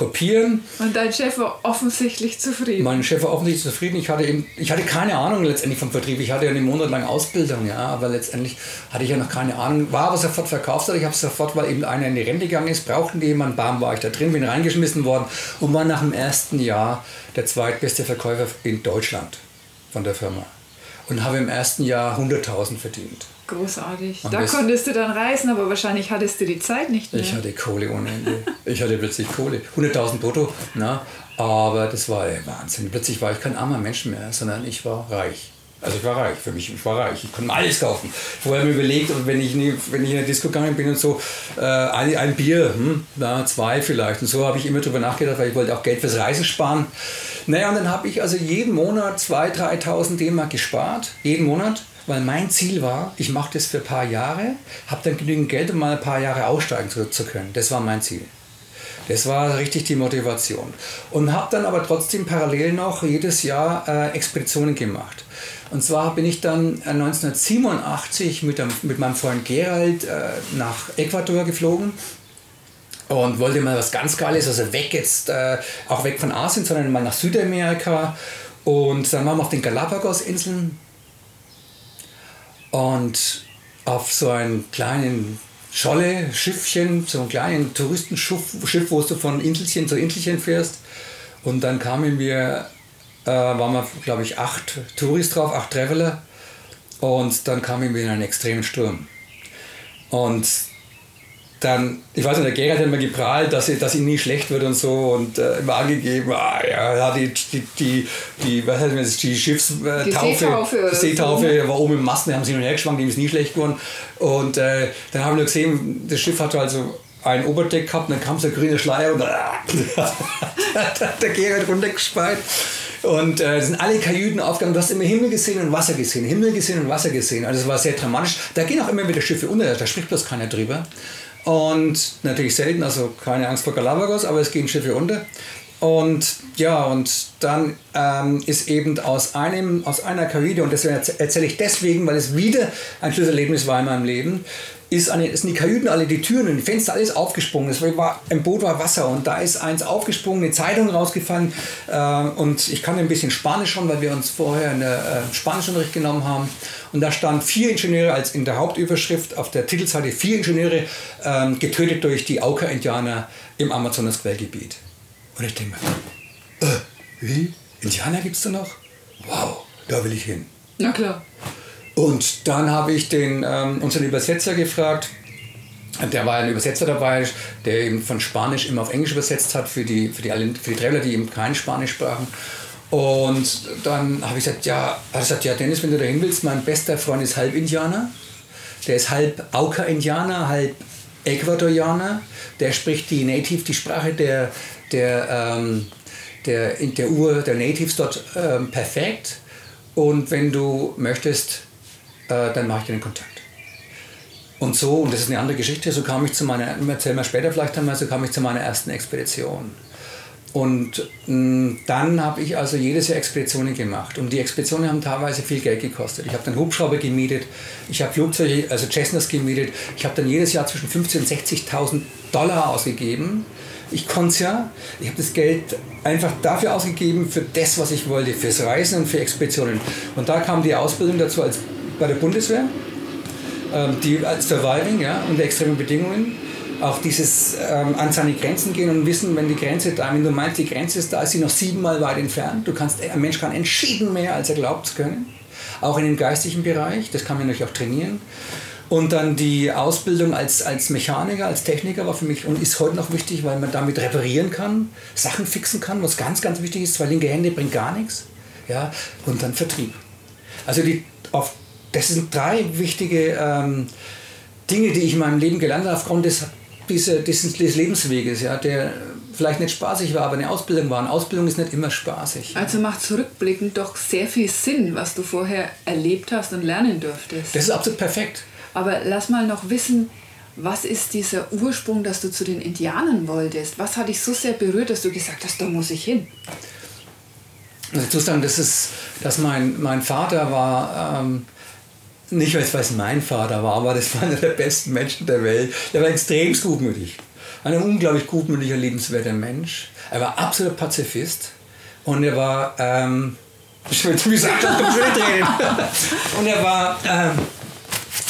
Kopieren. Und dein Chef war offensichtlich zufrieden. Mein Chef war offensichtlich zufrieden. Ich hatte, eben, ich hatte keine Ahnung letztendlich vom Vertrieb. Ich hatte ja einen Monat lang Ausbildung, ja, aber letztendlich hatte ich ja noch keine Ahnung. War aber sofort verkauft. Ich habe sofort, weil eben einer in die Rente gegangen ist, brauchten die jemanden, bam, war ich da drin, bin reingeschmissen worden und war nach dem ersten Jahr der zweitbeste Verkäufer in Deutschland von der Firma. Und habe im ersten Jahr 100.000 verdient. Großartig. Und Da konntest du dann reisen, aber wahrscheinlich hattest du die Zeit nicht mehr. Ich hatte Kohle ohne Ende. Ich hatte plötzlich Kohle. 100.000 brutto, na, aber das war äh, Wahnsinn. Plötzlich war ich kein armer Mensch mehr, sondern ich war reich. Also ich war reich, für mich, ich war reich. Ich konnte mir alles kaufen. Vorher mir überlegt, und wenn ich, nie, wenn ich in eine Disco gegangen bin und so, äh, ein, ein Bier, hm, na, zwei vielleicht. Und so habe ich immer drüber nachgedacht, weil ich wollte auch Geld fürs Reisen sparen. Naja, und dann habe ich also jeden Monat 2.000, 3.000 D-Mark gespart. Jeden Monat. Weil mein Ziel war, ich mache das für ein paar Jahre, habe dann genügend Geld, um mal ein paar Jahre aussteigen zu, zu können. Das war mein Ziel. Das war richtig die Motivation. Und habe dann aber trotzdem parallel noch jedes Jahr äh, Expeditionen gemacht. Und zwar bin ich dann äh, 1987 mit, dem, mit meinem Freund Gerald äh, nach Ecuador geflogen und wollte mal was ganz Geiles, also weg jetzt, äh, auch weg von Asien, sondern mal nach Südamerika. Und dann waren wir auf den Galapagos-Inseln und auf so einem kleinen Scholle, Schiffchen, so einem kleinen Touristenschiff, Schiff, wo du von Inselchen zu Inselchen fährst. Und dann kamen wir, äh, waren wir, glaube ich, acht Touris drauf, acht Traveler. Und dann kamen wir in einen extremen Sturm. Und dann, ich weiß nicht, der Gerhard hat immer geprahlt, dass, dass ihm nie schlecht wird und so und äh, immer angegeben, ah, ja, ja, die, die, die, die, was heißt das, die Schiffstaufe, Die Seetaufe oder die Seetaufe ne? war oben im Masten, die haben sich hin und her geschwankt, ihm ist nie schlecht geworden. Und äh, dann haben wir gesehen, das Schiff hatte also ein Oberdeck gehabt und dann kam so ein grüner Schleier und hat der Gerhard runtergespeit. Und äh, sind alle Kajüten aufgegangen. Du hast immer Himmel gesehen und Wasser gesehen, Himmel gesehen und Wasser gesehen. Also es war sehr dramatisch. Da gehen auch immer wieder Schiffe unter, da spricht bloß keiner drüber. Und natürlich selten, also keine Angst vor Galapagos, aber es gehen Schiffe unter. Und ja, und dann ähm, ist eben aus, einem, aus einer Kajüte, und das erzähle ich deswegen, weil es wieder ein Schlüsselerlebnis war in meinem Leben, ist eine, ist sind die Kajüten alle, die Türen und die Fenster, alles aufgesprungen. Es war, Im Boot war Wasser und da ist eins aufgesprungen, eine Zeitung rausgefallen. Äh, und ich kann ein bisschen Spanisch schon, weil wir uns vorher einen äh, Spanischunterricht genommen haben. Und da stand vier Ingenieure als in der Hauptüberschrift auf der Titelseite, vier Ingenieure ähm, getötet durch die Auka-Indianer im Amazonas-Quellgebiet. Und ich denke mir, äh, wie? Indianer gibt es da noch? Wow, da will ich hin. Na klar. Und dann habe ich den, ähm, unseren Übersetzer gefragt. Der war ein Übersetzer dabei, der eben von Spanisch immer auf Englisch übersetzt hat für die, für die, für die Traveler, die eben kein Spanisch sprachen. Und dann habe ich gesagt, ja, er gesagt, ja, Dennis, wenn du dahin willst, mein bester Freund ist halb Indianer. Der ist halb Auka-Indianer, halb Ecuadorianer. Der spricht die Native, die Sprache der, der, ähm, der, in der Ur, der Natives dort ähm, perfekt. Und wenn du möchtest, äh, dann mache ich dir den Kontakt. Und so, und das ist eine andere Geschichte, so kam ich zu meiner, erzählen wir später vielleicht einmal, so kam ich zu meiner ersten Expedition. Und mh, dann habe ich also jedes Jahr Expeditionen gemacht. Und die Expeditionen haben teilweise viel Geld gekostet. Ich habe dann Hubschrauber gemietet, ich habe Flugzeuge, also Cessnas gemietet. Ich habe dann jedes Jahr zwischen 15.000 und 60.000 Dollar ausgegeben. Ich konnte es ja. Ich habe das Geld einfach dafür ausgegeben, für das, was ich wollte, fürs Reisen und für Expeditionen. Und da kam die Ausbildung dazu als bei der Bundeswehr ähm, die als Surviving ja, unter extremen Bedingungen. Auch dieses ähm, an seine Grenzen gehen und wissen, wenn die Grenze da, wenn du meinst, die Grenze ist da, ist sie noch siebenmal weit entfernt. Du kannst, ein Mensch kann entschieden mehr, als er glaubt zu können. Auch in dem geistigen Bereich, das kann man natürlich auch trainieren. Und dann die Ausbildung als, als Mechaniker, als Techniker war für mich und ist heute noch wichtig, weil man damit reparieren kann, Sachen fixen kann, was ganz, ganz wichtig ist. Zwei linke Hände bringt gar nichts. Ja? Und dann Vertrieb. Also die, auf, das sind drei wichtige ähm, Dinge, die ich in meinem Leben gelernt habe aufgrund des, dieser, dieses, des Lebensweges, ja, der vielleicht nicht spaßig war, aber eine Ausbildung war. Eine Ausbildung ist nicht immer spaßig. Also macht zurückblickend doch sehr viel Sinn, was du vorher erlebt hast und lernen durftest. Das ist absolut perfekt. Aber lass mal noch wissen, was ist dieser Ursprung, dass du zu den Indianern wolltest? Was hat dich so sehr berührt, dass du gesagt hast, da muss ich hin? Also dazu sagen, das ist, dass mein, mein Vater war, ähm, nicht weil es mein Vater war, aber das war einer der besten Menschen der Welt. Der war extrem gutmütig. Ein unglaublich gutmütiger, liebenswerter Mensch. Er war absolut Pazifist und er war, ähm, ich will wie gesagt, ich drehen. Und er war, ähm,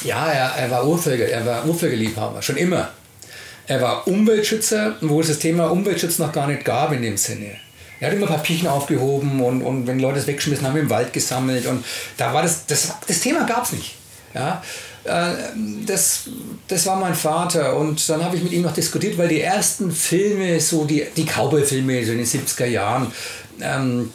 ja, er, er war Urvölker, er war Urvölkerliebhaber, schon immer. Er war Umweltschützer, wo es das Thema Umweltschutz noch gar nicht gab in dem Sinne. Er hat immer Papierchen aufgehoben und, und wenn Leute es wegschmissen haben, im Wald gesammelt. Und da war das, das, das Thema gab es nicht. Ja? Äh, Das, das war mein Vater und dann habe ich mit ihm noch diskutiert, weil die ersten Filme, so die, die Cowboy-Filme so in den 70er Jahren, ähm,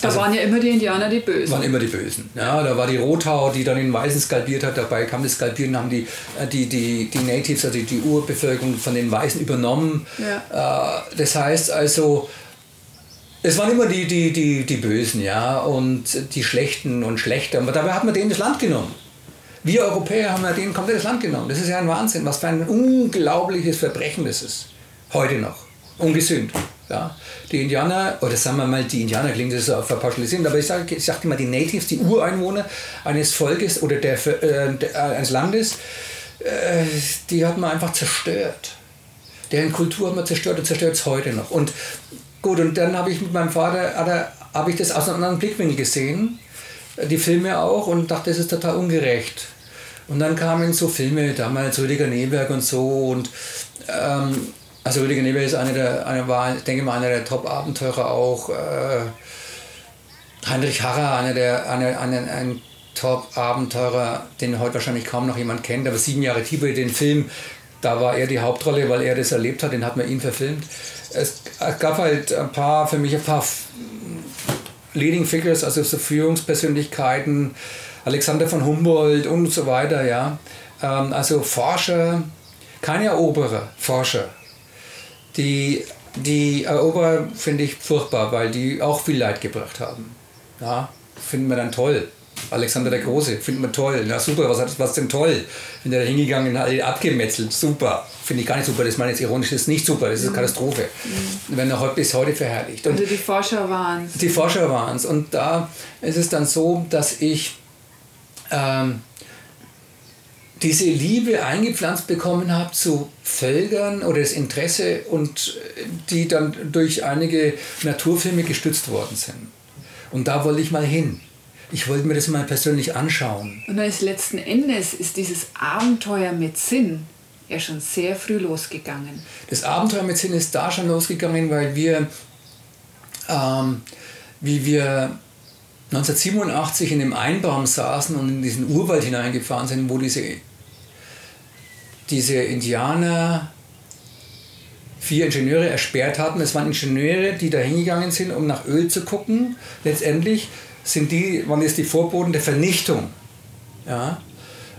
Da Also- waren ja immer die Indianer die Bösen. waren immer die Bösen. Ja, da war die Rothau, die dann den Weißen skalpiert hat. Dabei kam das Skalpieren, haben die, äh, die, die, die Natives, also die, die Urbevölkerung von den Weißen übernommen. Ja. Äh, Das heißt also, es waren immer die, die, die, die Bösen, ja, und die Schlechten und Schlechter. Aber dabei hat man denen das Land genommen. Wir Europäer haben ja denen komplett das Land genommen. Das ist ja ein Wahnsinn, was für ein unglaubliches Verbrechen das ist. Heute noch. Ungesühnt. Ja. Die Indianer, oder sagen wir mal, die Indianer klingt das so verpauschalisierend, aber ich sage ich sag immer die Natives, die Ureinwohner eines Volkes oder der, äh, der, eines Landes, äh, die hat man einfach zerstört. Deren Kultur hat man zerstört und zerstört es heute noch. Und gut, und dann habe ich mit meinem Vater, er- habe ich das aus einem anderen Blickwinkel gesehen, äh, die Filme auch, und dachte, das ist total ungerecht. Und dann kamen so Filme, damals Rüdiger Neberg und so, und ähm, also Rüdiger Neberg ist einer der, einer war, denke mal, einer der Top-Abenteurer auch. Äh, Heinrich Harrer, einer der, einer, einer, ein Top-Abenteurer, den heute wahrscheinlich kaum noch jemand kennt, aber sieben Jahre Tibet, den Film, da war er die Hauptrolle, weil er das erlebt hat, den hat man ihn verfilmt. Es, es gab halt ein paar, für mich ein paar Leading Figures, also so Führungspersönlichkeiten, Alexander von Humboldt und so weiter, ja. Ähm, also Forscher, keine Eroberer, Forscher. Die, die Eroberer finde ich furchtbar, weil die auch viel Leid gebracht haben. Ja, finden wir dann toll. Alexander der Große, findet man toll. Na super, was hat was denn toll? Wenn der da hingegangen hat, abgemetzelt, super. Finde ich gar nicht super, das meine ich jetzt ironisch, das ist nicht super, das ist eine Katastrophe. Mhm. Werden auch bis heute verherrlicht. Und Also die Forscher waren es. die Forscher waren es. Und da ist es dann so, dass ich ähm, diese Liebe eingepflanzt bekommen habe zu Völkern oder das Interesse und äh, die dann durch einige Naturfilme gestützt worden sind. Und da wollte ich mal hin. Ich wollte mir das mal persönlich anschauen. Und ist letzten Endes ist dieses Abenteuer mit Sinn ja schon sehr früh losgegangen. Das Abenteuer mit Sinn ist da schon losgegangen, weil wir, ähm, wie wir 1987 in dem Einbaum saßen und in diesen Urwald hineingefahren sind, wo diese, diese Indianer vier Ingenieure ersperrt hatten. Es waren Ingenieure, die da hingegangen sind, um nach Öl zu gucken. Letztendlich sind die, waren jetzt die Vorboten der Vernichtung. Ja?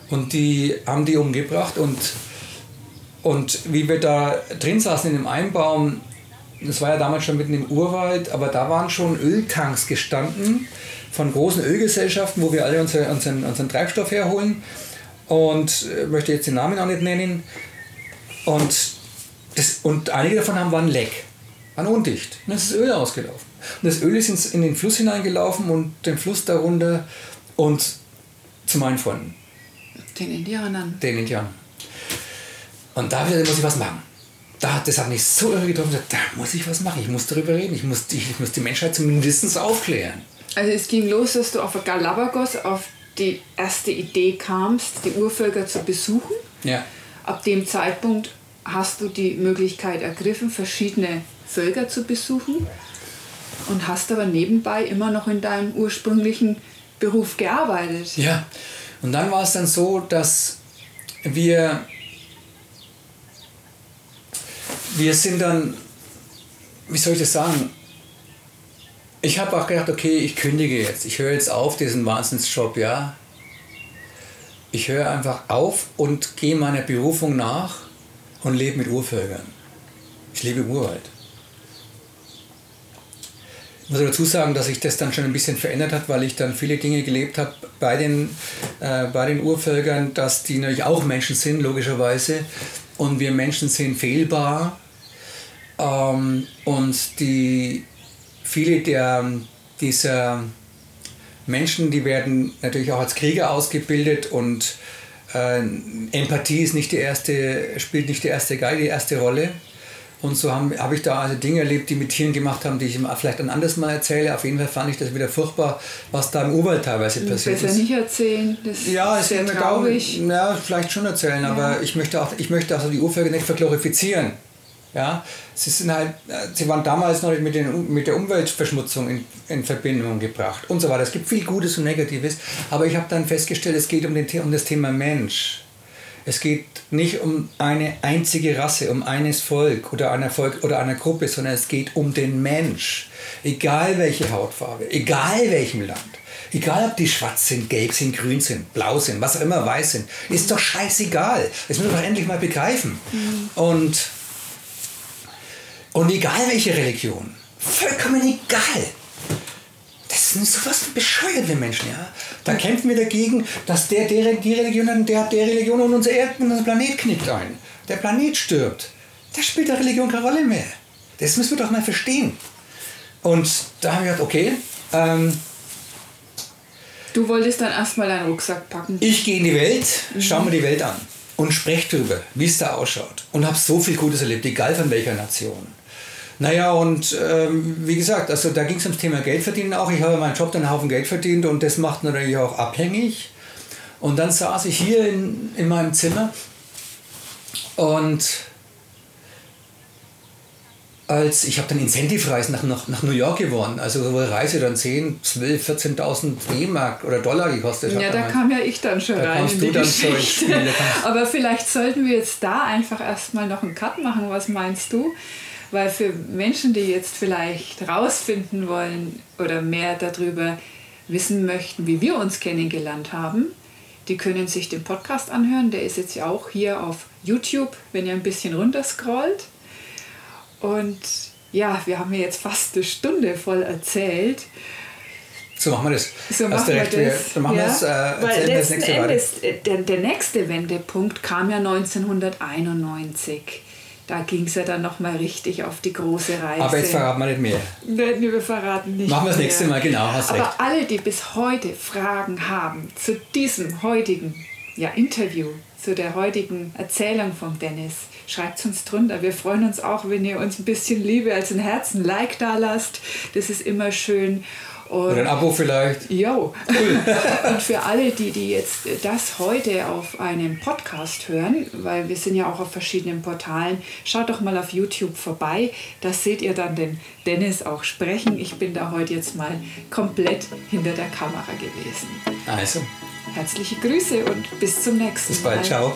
Und die haben die umgebracht und und wie wir da drin saßen in dem Einbaum, das war ja damals schon mitten im Urwald, aber da waren schon Öltanks gestanden von großen Ölgesellschaften, wo wir alle unsere, unseren, unseren Treibstoff herholen. Und äh, möchte jetzt den Namen auch nicht nennen. Und, das, und einige davon haben waren leck, waren undicht. Und dann ist das Öl ausgelaufen. Und das Öl ist ins, in den Fluss hineingelaufen und den Fluss darunter und zu meinen Freunden, Den Indianern. den Indianern. Und da wieder muss ich was machen. Da, das hat mich so irre getroffen. ich Da muss ich was machen. Ich muss darüber reden. Ich muss, die, ich muss die Menschheit zumindest aufklären. Also es ging los, dass du auf Galapagos auf die erste Idee kamst, die Urvölker zu besuchen. Ja. Ab dem Zeitpunkt hast du die Möglichkeit ergriffen, verschiedene Völker zu besuchen und hast aber nebenbei immer noch in deinem ursprünglichen Beruf gearbeitet. Ja. Und dann war es dann so, dass wir wir sind dann, wie soll ich das sagen? Ich habe auch gedacht, okay, ich kündige jetzt. Ich höre jetzt auf diesen Wahnsinnsjob, ja. Ich höre einfach auf und gehe meiner Berufung nach und lebe mit Urvölkern. Ich lebe im Urwald. Ich muss dazu sagen, dass sich das dann schon ein bisschen verändert hat, weil ich dann viele Dinge gelebt habe bei den, äh, bei den Urvölkern, dass die natürlich auch Menschen sind, logischerweise. Und wir Menschen sind fehlbar. Ähm, und die, viele der, dieser Menschen, die werden natürlich auch als Krieger ausgebildet und äh, Empathie ist nicht die erste, spielt nicht die erste Geige, die erste Rolle. Und so habe hab ich da also Dinge erlebt, die mit Tieren gemacht haben, die ich vielleicht ein anderes Mal erzähle. Auf jeden Fall fand ich das wieder furchtbar, was da im Urwald teilweise passiert Besser ist. nicht erzählen, das Ja, ist sehr traurig. Ja, vielleicht schon erzählen, aber ich möchte auch, ich möchte also die Urvölker nicht verglorifizieren. Ja, sie sind halt, äh, sie waren damals noch nicht mit, den, mit der Umweltverschmutzung in, in Verbindung gebracht und so weiter. Es gibt viel Gutes und Negatives, aber ich habe dann festgestellt, es geht um, den, um das Thema Mensch. Es geht nicht um eine einzige Rasse, um eines Volk oder einer Volk oder einer Gruppe, sondern es geht um den Mensch. Egal welche Hautfarbe, egal welchem Land. Egal, ob die schwarz sind, gelb sind, grün sind, blau sind, was auch immer, weiß sind. Ist doch scheißegal. Das müssen wir doch endlich mal begreifen. Und, und egal welche Religion. Vollkommen egal. Das sind sowas von bescheuerte Menschen, ja. Da kämpfen wir dagegen, dass der, der die Religion hat, und der hat der Religion und unser Erd und unser Planet knickt ein. Der Planet stirbt. Da spielt der Religion keine Rolle mehr. Das müssen wir doch mal verstehen. Und da haben wir gedacht, okay, ähm, Du wolltest dann erstmal deinen Rucksack packen. ich gehe in die Welt, schau mir die Welt an und spreche darüber, wie es da ausschaut. Und habe so viel Gutes erlebt, egal von welcher Nation. Naja, und ähm, wie gesagt, also da ging es ums Thema Geld verdienen auch. Ich habe meinen Job dann einen Haufen Geld verdient und das macht natürlich auch abhängig. Und dann saß ich hier in, in meinem Zimmer und als ich habe dann Incentive-Reisen nach, nach, nach New York gewonnen. Also so eine Reise dann 10, 12, 14.000 D-Mark oder Dollar gekostet hat. Ja, da kam ja ich dann schon Da rein in die Geschichte. Spiel, Aber vielleicht sollten wir jetzt da einfach erstmal noch einen Cut machen. Was meinst du? Weil für Menschen, die jetzt vielleicht rausfinden wollen oder mehr darüber wissen möchten, wie wir uns kennengelernt haben, die können sich den Podcast anhören. Der ist jetzt ja auch hier auf YouTube, wenn ihr ein bisschen runterscrollt. Und ja, wir haben ja jetzt fast eine Stunde voll erzählt. So machen wir das. So Hast machen du wir recht, wir- das. Dann machen wir ja? das, äh, Weil wir das letzten nächste. Endes, äh, der, der nächste Wendepunkt kam ja 1991. Da ging es ja dann nochmal richtig auf die große Reise. Aber jetzt verraten wir nicht mehr. Nein, wir verraten nicht. Machen wir das mehr. nächste Mal, genau, hast Aber recht. alle, die bis heute Fragen haben zu diesem heutigen ja, Interview, zu der heutigen Erzählung von Dennis, schreibt uns drunter. Wir freuen uns auch, wenn ihr uns ein bisschen Liebe als ein Herzen Like da lasst. Das ist immer schön. Und Oder ein Abo vielleicht. Jo. Und für alle, die, die jetzt das heute auf einem Podcast hören, weil wir sind ja auch auf verschiedenen Portalen, schaut doch mal auf YouTube vorbei. Da seht ihr dann den Dennis auch sprechen. Ich bin da heute jetzt mal komplett hinter der Kamera gewesen. Also, Herzliche Grüße und bis zum nächsten bis Mal. bald. Ciao.